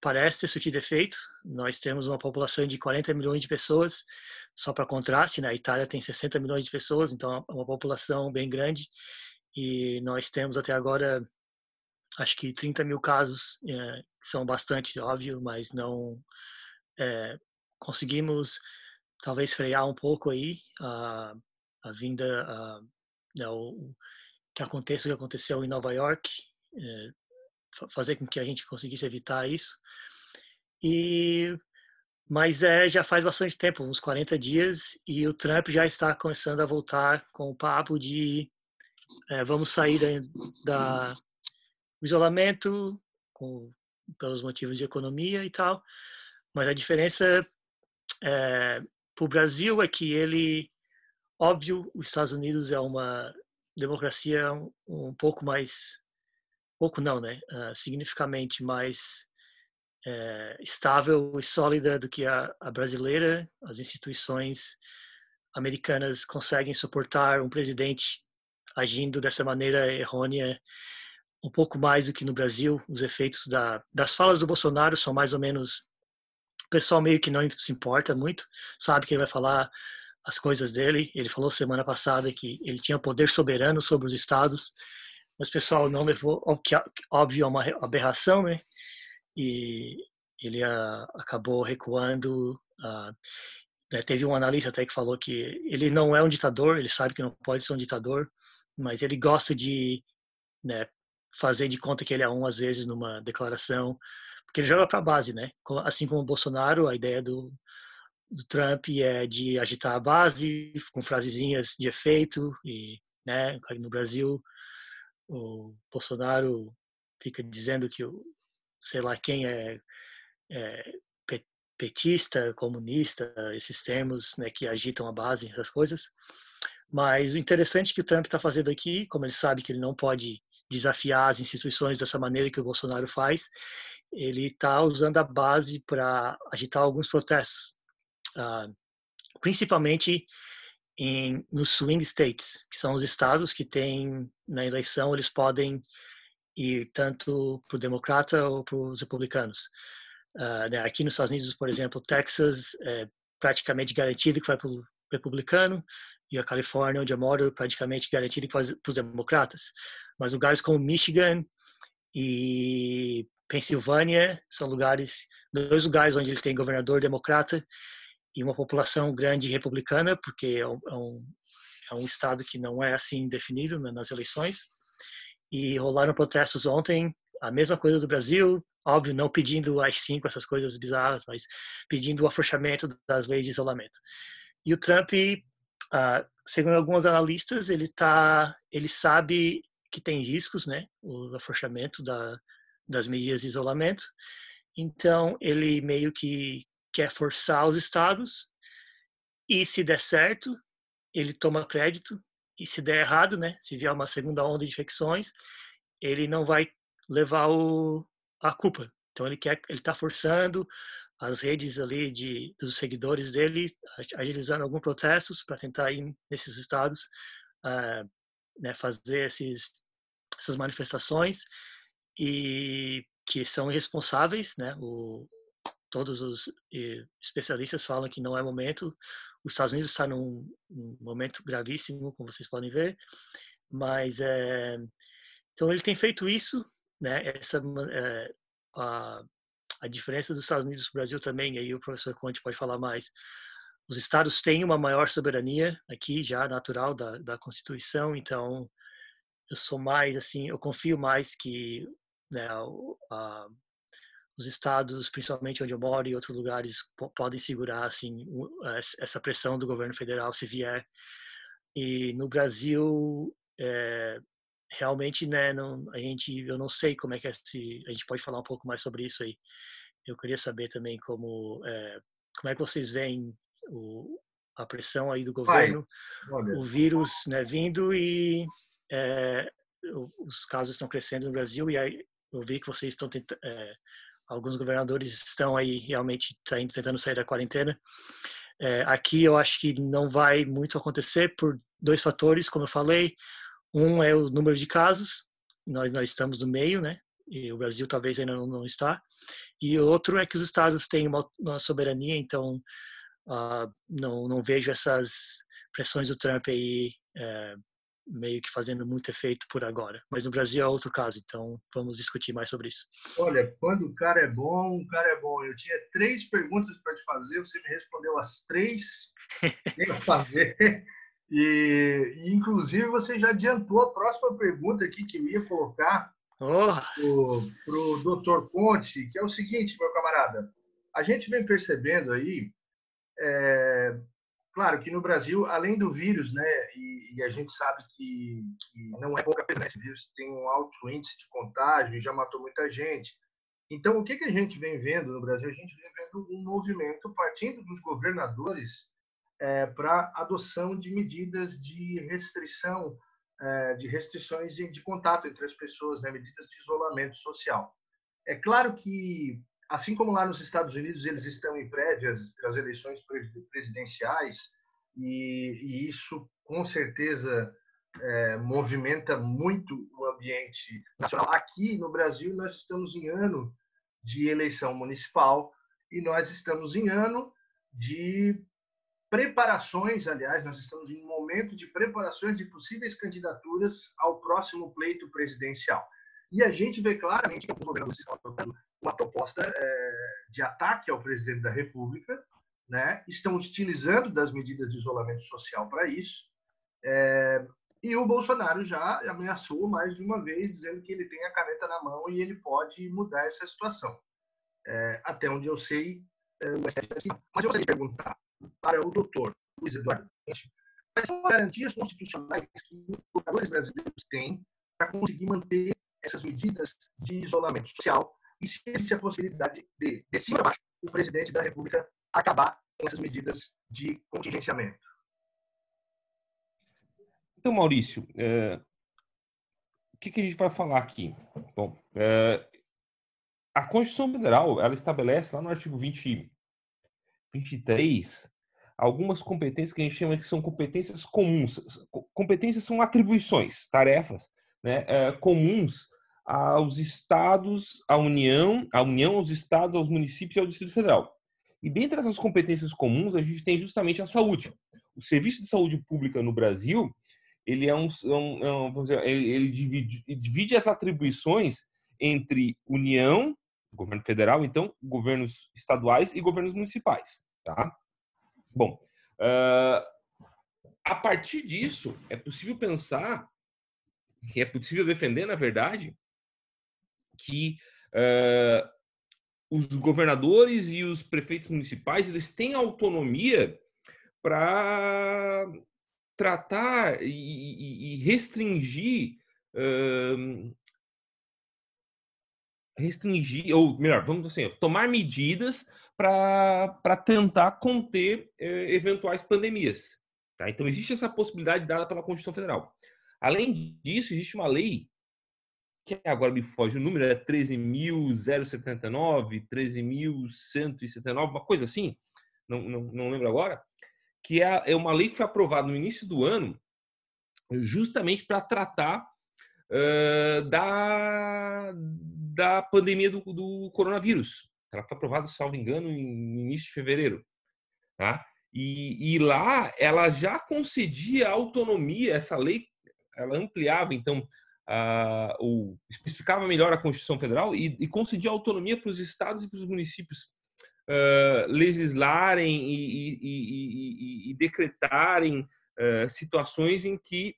parece ter surtido efeito. Nós temos uma população de 40 milhões de pessoas, só para contraste, na né? Itália tem 60 milhões de pessoas, então é uma população bem grande. E nós temos até agora, acho que 30 mil casos, é, são bastante, óbvio, mas não é, conseguimos talvez frear um pouco aí a, a vinda, a, né, o, que aconteça o que aconteceu em Nova York fazer com que a gente conseguisse evitar isso. E mas é já faz bastante tempo, uns 40 dias, e o Trump já está começando a voltar com o papo de é, vamos sair da, da isolamento com, pelos motivos de economia e tal. Mas a diferença é, para o Brasil é que ele, óbvio, os Estados Unidos é uma democracia um, um pouco mais pouco não, né? Uh, mais é, estável e sólida do que a, a, brasileira. As instituições americanas conseguem suportar um presidente agindo dessa maneira errônea um pouco mais do que no Brasil. Os efeitos da, das falas do Bolsonaro são mais ou menos o pessoal meio que não se importa muito, sabe que ele vai falar as coisas dele. Ele falou semana passada que ele tinha poder soberano sobre os estados mas o pessoal não levou, óbvio, é uma aberração, né? E ele uh, acabou recuando. Uh, né? Teve um analista até que falou que ele não é um ditador, ele sabe que não pode ser um ditador, mas ele gosta de né, fazer de conta que ele é um às vezes numa declaração, porque ele joga para a base, né? Assim como o Bolsonaro, a ideia do, do Trump é de agitar a base com frasezinhas de efeito e, né, no Brasil o Bolsonaro fica dizendo que o sei lá quem é, é petista, comunista, esses termos né, que agitam a base, essas coisas. Mas o interessante que o Trump está fazendo aqui, como ele sabe que ele não pode desafiar as instituições dessa maneira que o Bolsonaro faz, ele está usando a base para agitar alguns protestos, uh, principalmente em, nos swing states, que são os estados que têm na eleição eles podem ir tanto para o democrata ou para os republicanos. Uh, né, aqui nos Estados Unidos, por exemplo, Texas é praticamente garantido que vai para o republicano e a Califórnia, onde eu moro, praticamente garantido que vai para os democratas. Mas lugares como Michigan e Pensilvânia são lugares, dois lugares onde eles têm governador democrata e uma população grande republicana, porque é um, é um, é estado que não é assim definido né, nas eleições. E rolaram protestos ontem, a mesma coisa do Brasil, óbvio, não pedindo as cinco essas coisas bizarras, mas pedindo o afrouxamento das leis de isolamento. E o Trump, uh, segundo alguns analistas, ele tá, ele sabe que tem riscos, né, o afrouxamento da, das medidas de isolamento. Então, ele meio que quer forçar os estados e se der certo, ele toma crédito e se der errado, né, se vier uma segunda onda de infecções, ele não vai levar o, a culpa. Então ele quer, ele está forçando as redes ali de dos seguidores dele, agilizando alguns protestos para tentar ir nesses estados, uh, né, fazer esses essas manifestações e que são irresponsáveis, né? O, todos os especialistas falam que não é momento. Os Estados Unidos está num, num, momento gravíssimo, como vocês podem ver, mas é, então ele tem feito isso, né? Essa é, a, a diferença dos Estados Unidos para o Brasil também, aí o professor Conte pode falar mais. Os estados têm uma maior soberania aqui já natural da, da Constituição, então eu sou mais assim, eu confio mais que né, a, os estados, principalmente onde eu moro e outros lugares, podem segurar assim essa pressão do governo federal se vier. E no Brasil, é, realmente, né, não, a gente, eu não sei como é que é se a gente pode falar um pouco mais sobre isso aí. Eu queria saber também como é, como é que vocês veem o, a pressão aí do governo, o vírus, né, vindo e é, os casos estão crescendo no Brasil e aí eu vi que vocês estão tentando, é, alguns governadores estão aí realmente tentando sair da quarentena. É, aqui eu acho que não vai muito acontecer por dois fatores, como eu falei. Um é o número de casos, nós, nós estamos no meio, né? E o Brasil talvez ainda não, não está. E outro é que os estados têm uma, uma soberania, então uh, não, não vejo essas pressões do Trump aí é, meio que fazendo muito efeito por agora. Mas no Brasil é outro caso, então vamos discutir mais sobre isso. Olha, quando o cara é bom, o cara é bom. Eu tinha três perguntas para te fazer, você me respondeu as três que fazer. E, e, inclusive, você já adiantou a próxima pergunta aqui que eu ia colocar oh. para o doutor Ponte, que é o seguinte, meu camarada. A gente vem percebendo aí é, Claro que no Brasil, além do vírus, né, e, e a gente sabe que, que, não é pouca coisa, né, esse vírus tem um alto índice de contágio e já matou muita gente. Então, o que, que a gente vem vendo no Brasil? A gente vem vendo um movimento partindo dos governadores é, para adoção de medidas de restrição, é, de restrições de, de, contato entre as pessoas, né, medidas de isolamento social. É claro que assim como lá nos Estados Unidos eles estão em prévias para as eleições presidenciais, e, e isso com certeza é, movimenta muito o ambiente nacional. Aqui no Brasil nós estamos em ano de eleição municipal e nós estamos em ano de preparações, aliás, nós estamos em um momento de preparações de possíveis candidaturas ao próximo pleito presidencial. E a gente vê claramente que o governo estão uma proposta é, de ataque ao presidente da República, né? estão utilizando das medidas de isolamento social para isso. É, E o Bolsonaro já ameaçou mais de uma vez, dizendo que ele tem a caneta na mão e ele pode mudar essa situação. É, até onde eu sei, é, Mas eu gostaria de perguntar para o doutor Luiz Eduardo quais são as garantias constitucionais que os governadores brasileiros têm para conseguir manter essas medidas de isolamento social e se existe a possibilidade de, de cima a baixo, o presidente da República acabar com essas medidas de contingenciamento. Então, Maurício, é, o que, que, a gente vai falar aqui? Bom, é, a Constituição Federal, ela estabelece lá no artigo 20, 23 algumas competências que a gente chama que são competências comuns. Competências são atribuições, tarefas né, é, comuns aos estados, à União, à União, aos estados, aos municípios e ao Distrito Federal. E dentre essas competências comuns, a gente tem justamente a saúde. O serviço de saúde pública no Brasil, ele é um, é um, é dizer, ele divide, divide as atribuições entre União, governo federal, então governos estaduais e governos municipais, tá? Bom, uh, a partir disso é possível pensar que é possível defender, na verdade, que uh, os governadores e os prefeitos municipais eles têm autonomia para tratar e, e restringir uh, restringir ou melhor vamos assim tomar medidas para tentar conter eventuais pandemias tá? então existe essa possibilidade dada pela Constituição Federal além disso existe uma lei que agora me foge o número, é 13.079, 13.179, uma coisa assim, não, não, não lembro agora, que é, é uma lei que foi aprovada no início do ano, justamente para tratar uh, da, da pandemia do, do coronavírus. Ela foi aprovada, salvo engano, no início de fevereiro. Tá? E, e lá ela já concedia autonomia, essa lei, ela ampliava, então, uh, ou especificava melhor a Constituição Federal e, e concedia autonomia para os estados e para os municípios uh, legislarem e, e, e decretarem uh, situações em que,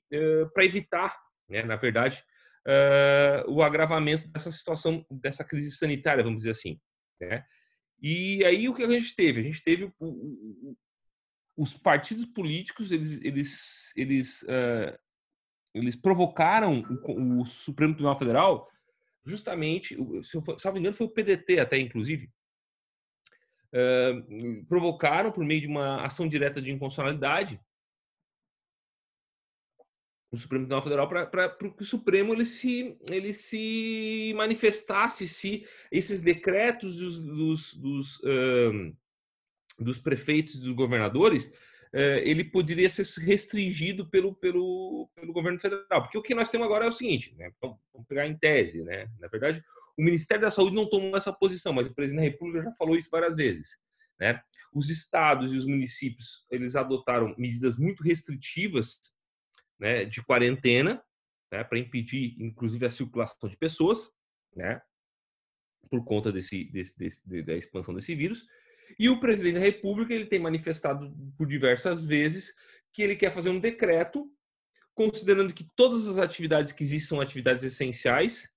para evitar, né, na verdade, o agravamento dessa situação, dessa crise sanitária, vamos dizer assim. Né? E aí o que a gente teve? A gente teve o, o, os partidos políticos, eles, eles, eles eles provocaram o, o Supremo Tribunal Federal justamente, se eu não me engano, foi o PDT até, inclusive, uh, provocaram por meio de uma ação direta de inconstitucionalidade o Supremo Tribunal Federal para que o Supremo ele se, ele se manifestasse se esses decretos dos, dos, dos, dos prefeitos e dos governadores ele poderia ser restringido pelo, pelo, pelo governo federal. Porque o que nós temos agora é o seguinte, né? vamos pegar em tese, né? na verdade, o Ministério da Saúde não tomou essa posição, mas o presidente da República já falou isso várias vezes. Né? Os estados e os municípios eles adotaram medidas muito restritivas né, de quarentena né, para impedir, inclusive, a circulação de pessoas, né, por conta desse, desse, desse, da expansão desse vírus. E o presidente da República ele tem manifestado por diversas vezes que ele quer fazer um decreto considerando que todas as atividades que existem são atividades essenciais,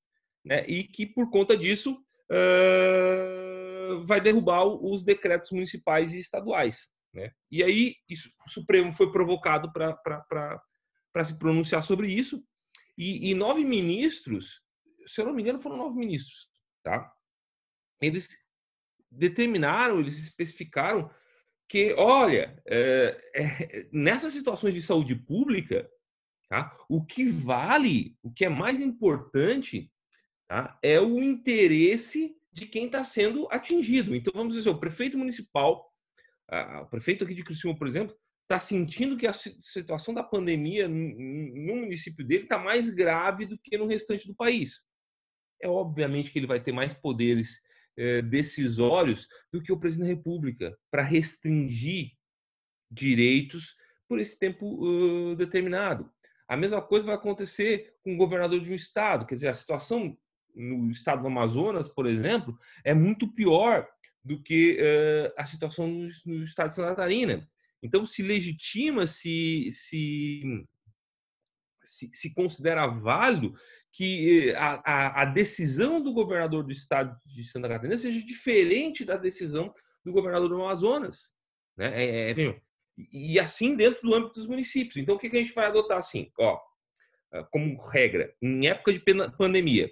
né, e que por conta disso uh, vai derrubar os decretos municipais e estaduais. Né? E aí isso, o Supremo foi provocado para se pronunciar sobre isso, e, e, nove ministros, se eu não me engano, foram nove ministros, tá? Eles determinaram, eles especificaram que, olha, é, é, nessas situações de saúde pública, tá, o que vale, o que é mais importante, tá, é o interesse de quem está sendo atingido. Então, vamos dizer, o prefeito municipal, a, o prefeito aqui de Criciúma, por exemplo, está sentindo que a situação da pandemia no município dele está mais grave do que no restante do país. É obviamente que ele vai ter mais poderes eh, decisórios do que o presidente da República para restringir direitos por esse tempo determinado. A mesma coisa vai acontecer com o governador de um estado, quer dizer, a situação no estado do Amazonas, por exemplo, é muito pior do que a situação no, no, estado de Santa Catarina. Então, se legitima, se, se, se, se considera válido que a, a, a, decisão do governador do estado de Santa Catarina seja diferente da decisão do governador do Amazonas. Né? É, é, e assim dentro do âmbito dos municípios. Então, o que, que a gente vai adotar assim? Ó, como regra, em época de pandemia,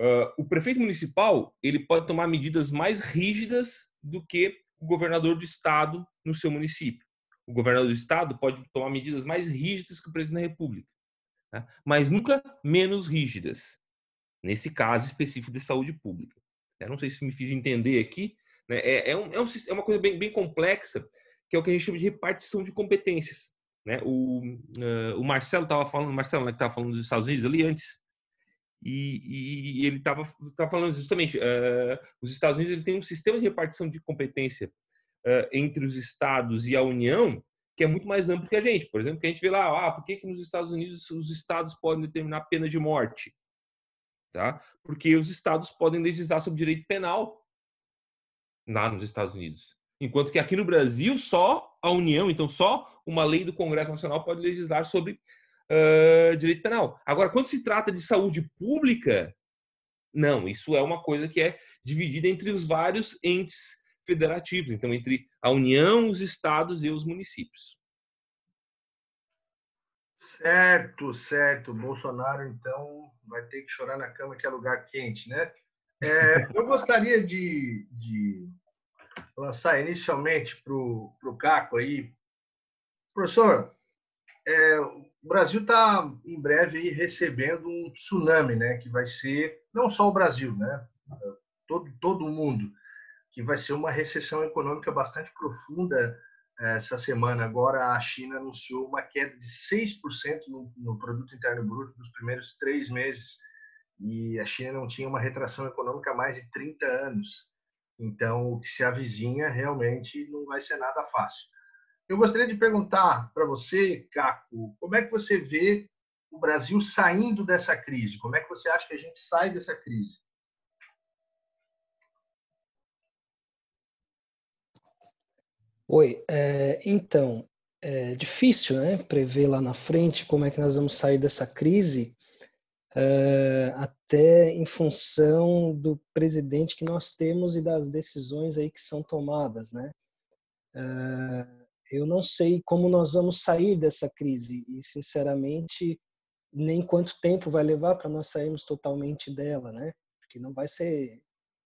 uh, o prefeito municipal ele pode tomar medidas mais rígidas do que o governador do estado no seu município. O governador do estado pode tomar medidas mais rígidas que o presidente da república, né? mas nunca menos rígidas, nesse caso específico de saúde pública. Eu não sei se me fiz entender aqui, né? é, é, um, é, um, é uma coisa bem, bem complexa, que é o que a gente chama de repartição de competências. Né? O, uh, o Marcelo estava falando, Marcelo né, que estava falando dos Estados Unidos ali antes, e, e ele estava falando justamente, uh, os Estados Unidos ele tem um sistema de repartição de competência uh, entre os estados e a União que é muito mais amplo que a gente. Por exemplo, que a gente vê lá, ah, por que, que nos Estados Unidos os estados podem determinar pena de morte? Tá? Porque os estados podem legislar sobre direito penal lá nos Estados Unidos. Enquanto que aqui no Brasil, só a União, então só uma lei do Congresso Nacional pode legislar sobre uh, direito penal. Agora, quando se trata de saúde pública, não, isso é uma coisa que é dividida entre os vários entes federativos, então entre a União, os estados e os municípios. Certo, certo. Bolsonaro, então, vai ter que chorar na cama, que é lugar quente, né? É, eu gostaria de, de lançar inicialmente para o Caco aí. Professor, é, o Brasil está em breve aí recebendo um tsunami, né? Que vai ser não só o Brasil, né? Todo, todo mundo, que vai ser uma recessão econômica bastante profunda é, essa semana. Agora a China anunciou uma queda de 6% no, no produto interno bruto dos primeiros três meses e a China não tinha uma retração econômica há mais de 30 anos. Então, o que se avizinha realmente não vai ser nada fácil. Eu gostaria de perguntar para você, Caco, como é que você vê o Brasil saindo dessa crise? Como é que você acha que a gente sai dessa crise? Oi, é, então, é difícil né, prever lá na frente como é que nós vamos sair dessa crise, é, até em função do presidente que nós temos e das decisões aí que são tomadas, né? É, eu não sei como nós vamos sair dessa crise e, sinceramente, nem quanto tempo vai levar para nós sairmos totalmente dela, né? Porque não vai ser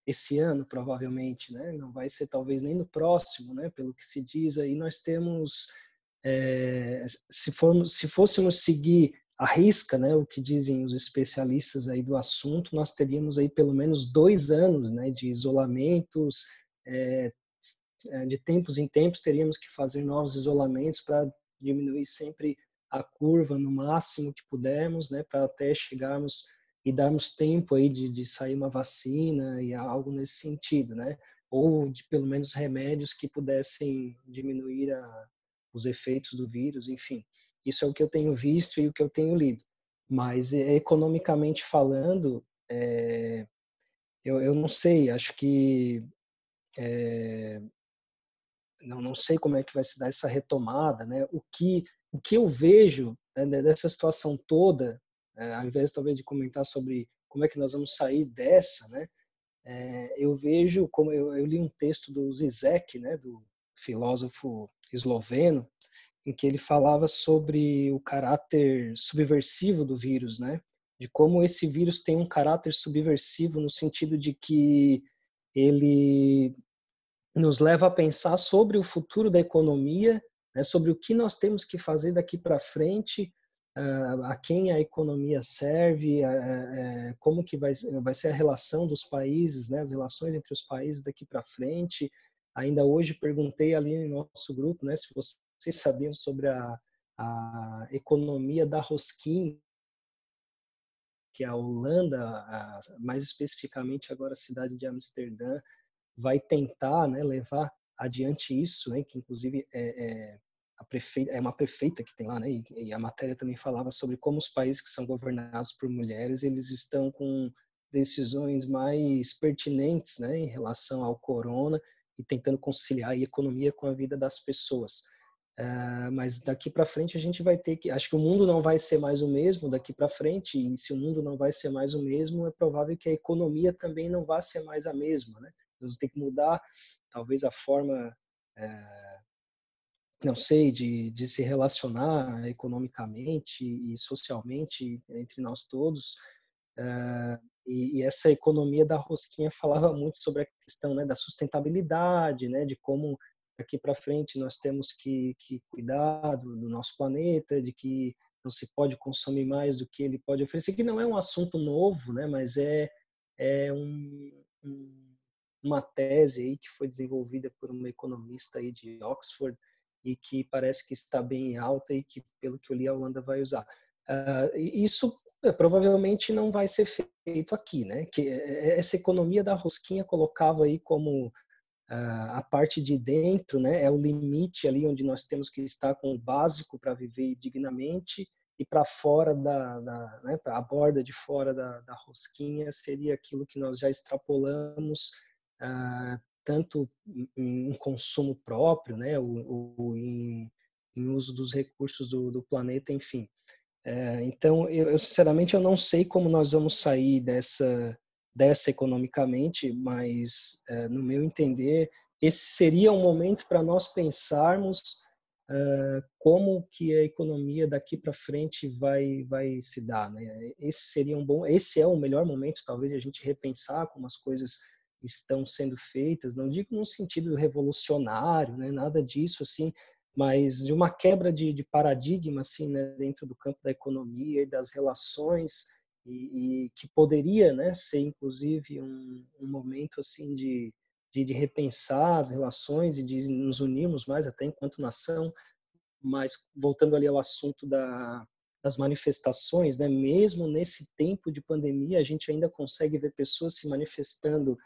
esse ano, provavelmente, né? Não vai ser talvez nem no próximo, né? Pelo que se diz aí, nós temos, é, se, formos, se fôssemos seguir a risca, né, o que dizem os especialistas aí do assunto, nós teríamos aí pelo menos dois anos, né, de isolamentos, é, de tempos em tempos teríamos que fazer novos isolamentos para diminuir sempre a curva no máximo que pudermos, né, para até chegarmos e darmos tempo aí de, de sair uma vacina e algo nesse sentido, né, ou de pelo menos remédios que pudessem diminuir a, os efeitos do vírus, enfim. Isso é o que eu tenho visto e o que eu tenho lido. Mas eh, economicamente falando, é, eu, eu não sei, acho que é, não, não sei como é que vai se dar essa retomada, né? O que o que eu vejo né, dessa situação toda, é, ao invés talvez de comentar sobre como é que nós vamos sair dessa, né? É, eu vejo como eu, eu, li um texto do Zizek, né, do filósofo esloveno, em que ele falava sobre o caráter subversivo do vírus, né? De como esse vírus tem um caráter subversivo no sentido de que ele nos leva a pensar sobre o futuro da economia, né, sobre o que nós temos que fazer daqui para frente, a quem a economia serve, uh, como que vai, ser a relação dos países, né, as relações entre os países daqui para frente. Ainda hoje perguntei ali no nosso grupo, né, se você vocês sabiam sobre a, a economia da rosquinha, que a Holanda, mais especificamente agora a cidade de Amsterdã, vai tentar né, levar adiante isso, né, que inclusive é, é, prefeita, é uma prefeita que tem lá, né, e, e, a matéria também falava sobre como os países que são governados por mulheres, eles estão com decisões mais pertinentes né, em relação ao corona e tentando conciliar a economia com a vida das pessoas. Uh, mas daqui para frente a gente vai ter que. Acho que o mundo não vai ser mais o mesmo daqui para frente, e se o mundo não vai ser mais o mesmo, é provável que a economia também não vá ser mais a mesma. Né? Nós temos que mudar, talvez, a forma, é, não sei, de, de se relacionar economicamente e socialmente entre nós todos. É, e, e, essa economia da rosquinha falava muito sobre a questão né, da sustentabilidade, né, de como daqui para frente nós temos que, que cuidar do, do, nosso planeta, de que não se pode consumir mais do que ele pode oferecer, que não é um assunto novo, né, mas é, é um, um, uma tese aí que foi desenvolvida por uma economista aí de Oxford e que parece que está bem alta e que, pelo que eu li, a Holanda vai usar. Uh, isso uh, provavelmente não vai ser feito aqui, né? Que eh, essa economia da rosquinha colocava aí como a parte de dentro, né, é o limite ali onde nós temos que estar com o básico para viver dignamente e para fora da, da né, a borda de fora da, da, rosquinha seria aquilo que nós já extrapolamos uh, tanto em, consumo próprio, né, o, em, em, uso dos recursos do, do planeta, enfim. Uh, então, eu, eu sinceramente eu não sei como nós vamos sair dessa dessa economicamente, mas, é, no meu entender, esse seria um momento para nós pensarmos uh, como que a economia daqui para frente vai vai se dar, né? Esse seria um bom, esse é o melhor momento, talvez a gente repensar como as coisas estão sendo feitas. Não digo no sentido revolucionário, né? Nada disso assim, mas de uma quebra de, de paradigma assim, né? Dentro do campo da economia e das relações e, e que poderia né, ser inclusive um, um momento assim de, de, de, repensar as relações e de nos unirmos mais até enquanto nação, mas voltando ali ao assunto da, das manifestações, né, mesmo nesse tempo de pandemia a gente ainda consegue ver pessoas se manifestando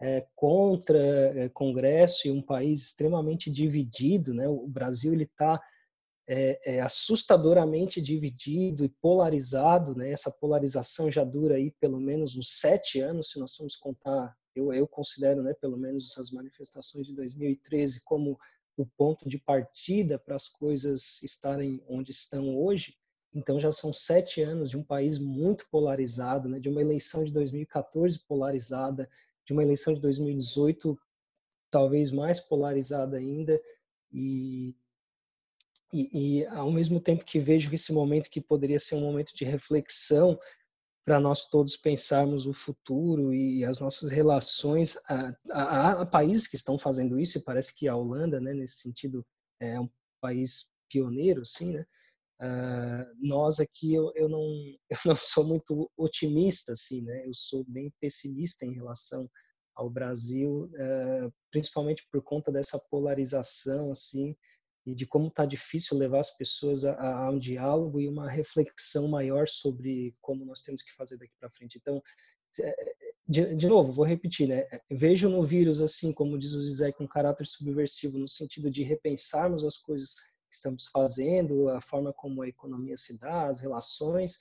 é, contra é, Congresso e um país extremamente dividido, né, o Brasil ele está é, é, assustadoramente dividido e polarizado, né? Essa polarização já dura aí pelo menos uns sete anos, se nós formos contar. Eu, eu considero, né, pelo menos essas manifestações de 2013 como o ponto de partida para as coisas estarem onde estão hoje. Então já são sete anos de um país muito polarizado, né? De uma eleição de 2014 polarizada, de uma eleição de 2018 talvez mais polarizada ainda e e, e, ao mesmo tempo que vejo esse momento que poderia ser um momento de reflexão para nós todos pensarmos o futuro e as nossas relações a, países que estão fazendo isso e parece que a Holanda né nesse sentido é um país pioneiro sim né uh, nós aqui eu, eu não eu não sou muito otimista assim né eu sou bem pessimista em relação ao Brasil uh, principalmente por conta dessa polarização assim e de como está difícil levar as pessoas a, a, um diálogo e uma reflexão maior sobre como nós temos que fazer daqui para frente. Então, é, de, de, novo, vou repetir, né? Vejo no vírus, assim como diz o Zizek, um caráter subversivo no sentido de repensarmos as coisas que estamos fazendo, a forma como a economia se dá, as relações,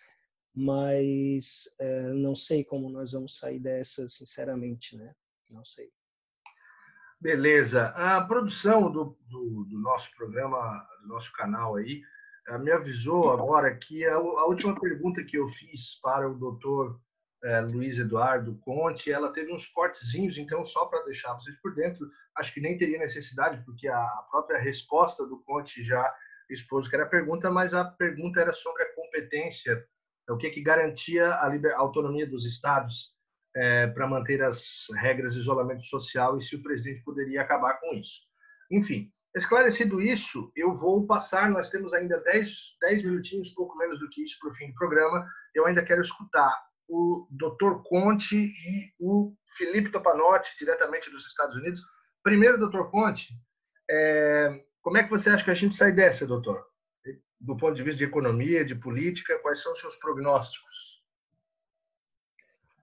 mas é, não sei como nós vamos sair dessa, sinceramente, né? Não sei. Beleza. A produção do, do, do, nosso programa, do nosso canal aí, eh, me avisou agora que a, a última pergunta que eu fiz para o doutor é, Luiz Eduardo Conte, ela teve uns cortezinhos, então só para deixar vocês por dentro, acho que nem teria necessidade, porque a própria resposta do Conte já expôs que era a pergunta, mas a pergunta era sobre a competência, o que, que garantia a, liber, a autonomia dos estados é, para manter as regras de isolamento social e se o presidente poderia acabar com isso. Enfim, esclarecido isso, eu vou passar, nós temos ainda 10, 10 minutinhos, pouco menos do que isso, para o fim do programa. Eu ainda quero escutar o Dr. Conte e o Felipe Topanotti, diretamente dos Estados Unidos. Primeiro, Dr. Conte, é, como é que você acha que a gente sai dessa, doutor? Do ponto de vista de economia, de política, quais são os seus prognósticos?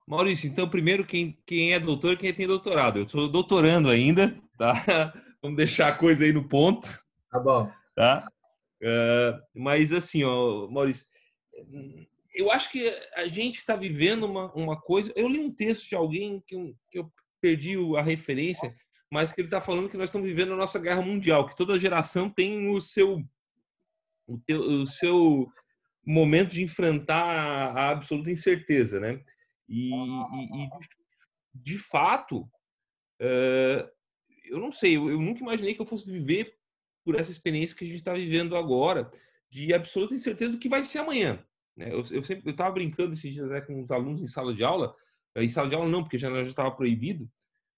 Maurício, então, primeiro, quem, quem é doutor quem tem doutorado. Eu estou doutorando ainda, tá? Vamos deixar a coisa aí no ponto. Tá bom. Tá? Uh, mas, assim, ó, Maurício, eu acho que a gente está vivendo uma, uma coisa. Eu li um texto de alguém que que eu perdi a referência, mas que ele está falando que nós estamos vivendo a nossa guerra mundial, que toda geração tem o seu o, teu, o seu momento de enfrentar a absoluta incerteza, né? E, e, e de fato, uh, eu não sei, eu, eu, nunca imaginei que eu fosse viver por essa experiência que a gente está vivendo agora, de absoluta incerteza do que vai ser amanhã. Né? Eu, eu sempre eu estava brincando esses dias né, com os alunos em sala de aula, em sala de aula não, porque já estava proibido,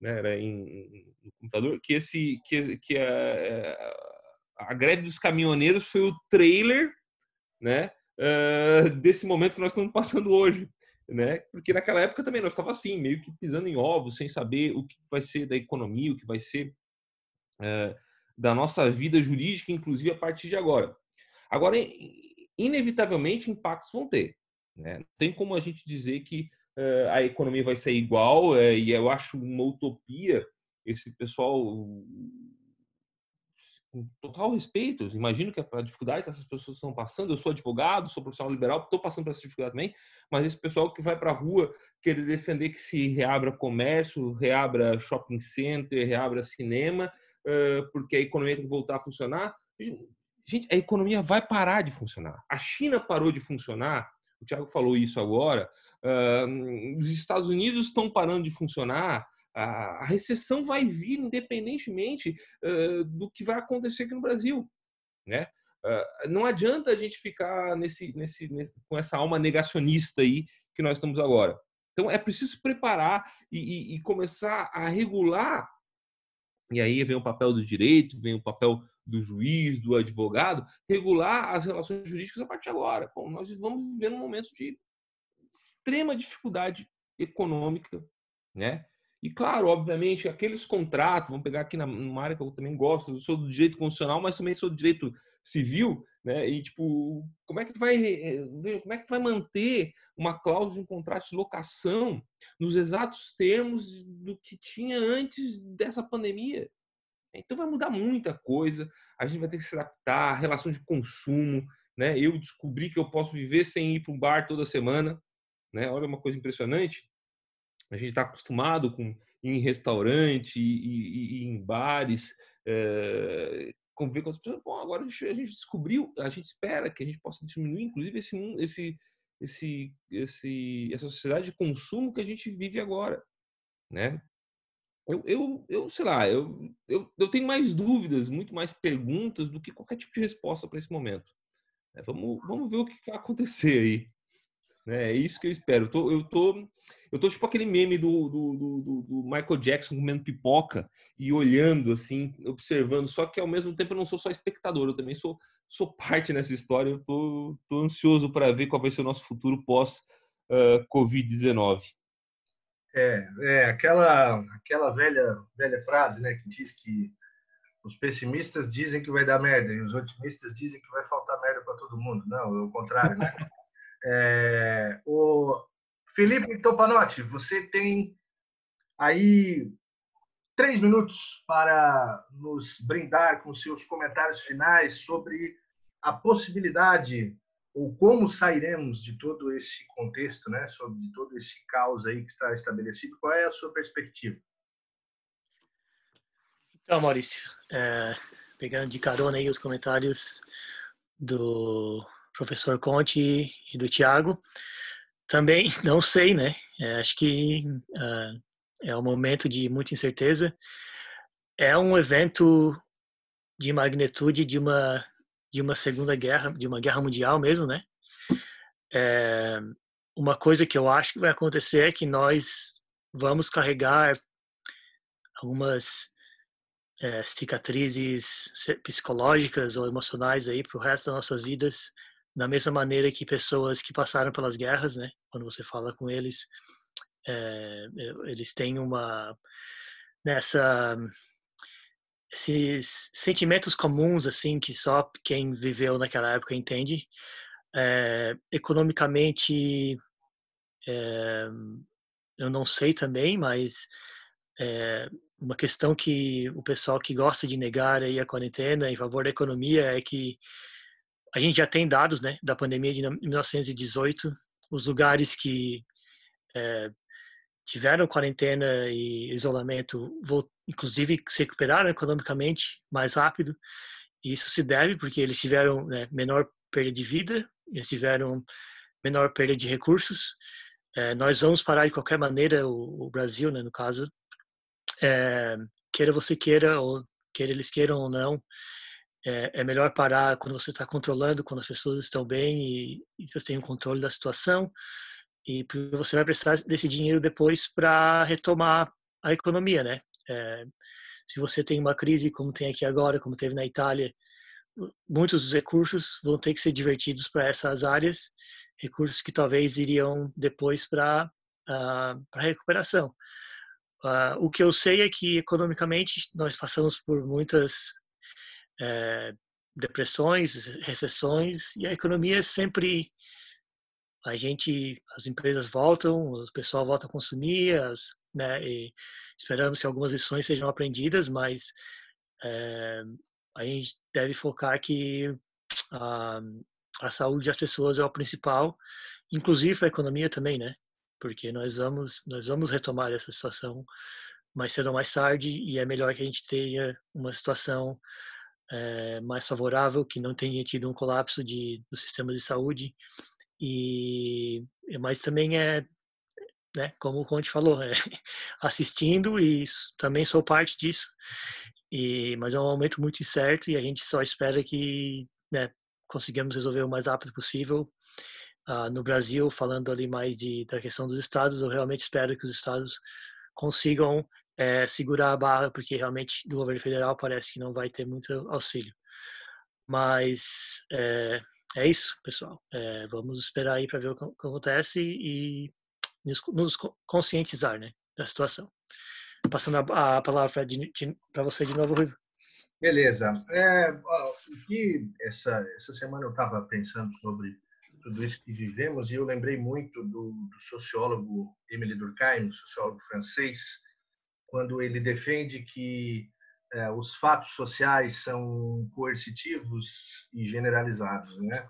né, era em, no computador, que esse que, que a, a greve dos caminhoneiros foi o trailer, né, uh, desse momento que nós estamos passando hoje, né? Porque naquela época também nós estava assim, meio que pisando em ovos, sem saber o que vai ser da economia, o que vai ser uh, da nossa vida jurídica, inclusive a partir de agora. Agora, inevitavelmente, impactos vão ter. Né? Não tem como a gente dizer que uh, a economia vai ser igual, uh, e eu acho uma utopia esse pessoal com total respeito, imagino que a dificuldade que essas pessoas estão passando, eu sou advogado, sou profissional liberal, estou passando por essa dificuldade também, mas esse pessoal que vai para a rua querer defender que se reabra comércio, reabra shopping center, reabra cinema, porque a economia tem que voltar a funcionar. Gente, a economia vai parar de funcionar. A China parou de funcionar, o Thiago falou isso agora, os Estados Unidos estão parando de funcionar, a, recessão vai vir independentemente uh, do que vai acontecer aqui no Brasil, né? Uh, não adianta a gente ficar nesse, nesse, nesse, com essa alma negacionista aí que nós estamos agora. Então é preciso preparar e, e, e, começar a regular. E aí vem o papel do direito, vem o papel do juiz, do advogado, regular as relações jurídicas a partir de agora. Bom, nós vamos viver um momento de extrema dificuldade econômica, né? E claro, obviamente, aqueles contratos, vamos pegar aqui numa área que eu também gosto, eu sou do direito constitucional, mas também sou do direito civil, né? E tipo, como é que tu vai, eh, como é que vai manter uma cláusula de um contrato de locação nos exatos termos do que tinha antes dessa pandemia? Então vai mudar muita coisa, a gente vai ter que se adaptar, relação de consumo, né? Eu descobri que eu posso viver sem ir para um bar toda semana, né? Olha uma coisa impressionante a gente está acostumado com ir em restaurante e, em bares, é, conviver com as pessoas. Bom, agora a gente, a gente, descobriu, a gente espera que a gente possa diminuir, inclusive, esse, esse, esse, esse, essa sociedade de consumo que a gente vive agora, né? Eu, eu, eu sei lá, eu, eu, eu tenho mais dúvidas, muito mais perguntas do que qualquer tipo de resposta para esse momento. É, vamos, vamos ver o que vai acontecer aí. Né? É isso que eu espero. Eu tô, eu tô, eu tô tipo aquele meme do, do, do, do, Michael Jackson comendo pipoca e olhando, assim, observando. Só que ao mesmo tempo eu não sou só espectador, eu também sou, sou parte nessa história. Eu tô, tô ansioso para ver qual vai ser o nosso futuro pós uh, Covid-19. É, é aquela, aquela velha, velha frase, né, que diz que os pessimistas dizem que vai dar merda e os otimistas dizem que vai faltar merda para todo mundo. Não, é o contrário, né? É, o Felipe Topanotti, você tem aí três minutos para nos brindar com seus comentários finais sobre a possibilidade ou como sairemos de todo esse contexto, né, sobre todo esse caos aí que está estabelecido. Qual é a sua perspectiva? Então, Maurício, é, pegando de carona aí os comentários do professor Conte e do Tiago. Também não sei, né? É, acho que uh, é um momento de muita incerteza. É um evento de magnitude de uma de uma segunda guerra, de uma guerra mundial mesmo, né? É, uma coisa que eu acho que vai acontecer é que nós vamos carregar algumas é, cicatrizes psicológicas ou emocionais aí para o resto das nossas vidas da mesma maneira que pessoas que passaram pelas guerras, né? Quando você fala com eles, é, eles têm uma nessa esses sentimentos comuns assim que só quem viveu naquela época entende. É, economicamente, é, eu não sei também, mas é, uma questão que o pessoal que gosta de negar aí a quarentena em favor da economia é que a gente já tem dados né, da pandemia de 1918, os lugares que tiveram quarentena e isolamento, inclusive se recuperaram economicamente mais rápido. E isso se deve porque eles tiveram né, menor perda de vida, eles tiveram menor perda de recursos. É, nós vamos parar de qualquer maneira o, o Brasil, né, no caso, é, queira você queira ou queira eles queiram ou não, é, é melhor parar quando você está controlando, quando as pessoas estão bem e, e você tem o um controle da situação e você vai precisar desse dinheiro depois para retomar a economia, né? É, se você tem uma crise como tem aqui agora, como teve na Itália, muitos dos recursos vão ter que ser divertidos para essas áreas, recursos que talvez iriam depois para uh, para recuperação. Uh, o que eu sei é que economicamente nós passamos por muitas é, depressões, recessões e a economia é sempre a gente, as empresas voltam, o pessoal volta a consumir, as, né, e esperamos que algumas lições sejam aprendidas, mas é, a gente deve focar que a, a saúde das pessoas é o principal, inclusive para a economia também, né? Porque nós vamos, nós vamos retomar essa situação mais cedo ou mais tarde e é melhor que a gente tenha uma situação é, mais favorável, que não tenha tido um colapso de, do sistema de saúde e mas também é né, como o Conte falou, é, assistindo e também sou parte disso. E mas é um momento muito incerto e a gente só espera que né, consigamos resolver o mais rápido possível. Uh, no Brasil, falando ali mais de, da questão dos estados, eu realmente espero que os estados consigam é, segurar a barra, porque realmente do governo federal parece que não vai ter muito auxílio. Mas é, é isso, pessoal. É, vamos esperar aí para ver o que acontece e nos, conscientizar né, da situação. Passando a, a palavra para você de novo, Rui. Beleza. É, o que essa, essa semana eu estava pensando sobre tudo isso que vivemos e eu lembrei muito do, do sociólogo Emile Durkheim, sociólogo francês, quando ele defende que é, os fatos sociais são coercitivos e generalizados, né?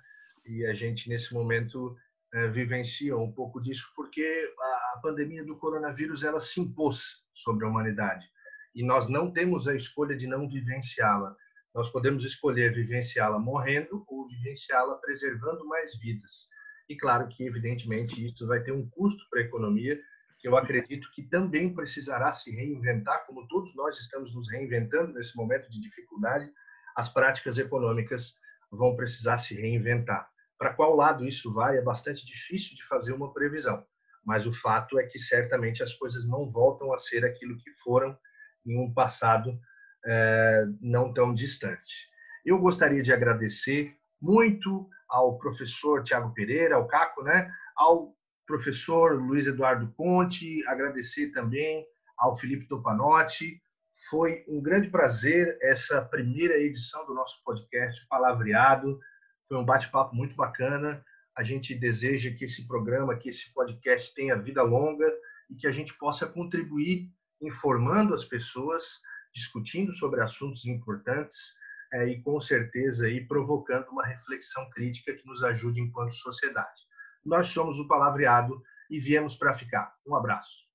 E a gente nesse momento é, vivencia um pouco disso porque a, a pandemia do coronavírus ela se impôs sobre a humanidade e nós não temos a escolha de não vivenciá-la. Nós podemos escolher vivenciá-la morrendo ou vivenciá-la preservando mais vidas. E claro que evidentemente isso vai ter um custo para a economia que eu acredito que também precisará se reinventar, como todos nós estamos nos reinventando nesse momento de dificuldade, as práticas econômicas vão precisar se reinventar. Para qual lado isso vai é bastante difícil de fazer uma previsão, mas o fato é que certamente as coisas não voltam a ser aquilo que foram em um passado é, não tão distante. Eu gostaria de agradecer muito ao professor Tiago Pereira, ao Caco, né, ao professor Luiz Eduardo Conte, agradecer também ao Felipe Topanotti. Foi um grande prazer essa primeira edição do nosso podcast Palavreado. Foi um bate-papo muito bacana. A gente deseja que esse programa, que esse podcast tenha vida longa e que a gente possa contribuir informando as pessoas, discutindo sobre assuntos importantes é, e com certeza aí provocando uma reflexão crítica que nos ajude enquanto sociedade. Nós somos o Palavreado e viemos para ficar. Um abraço.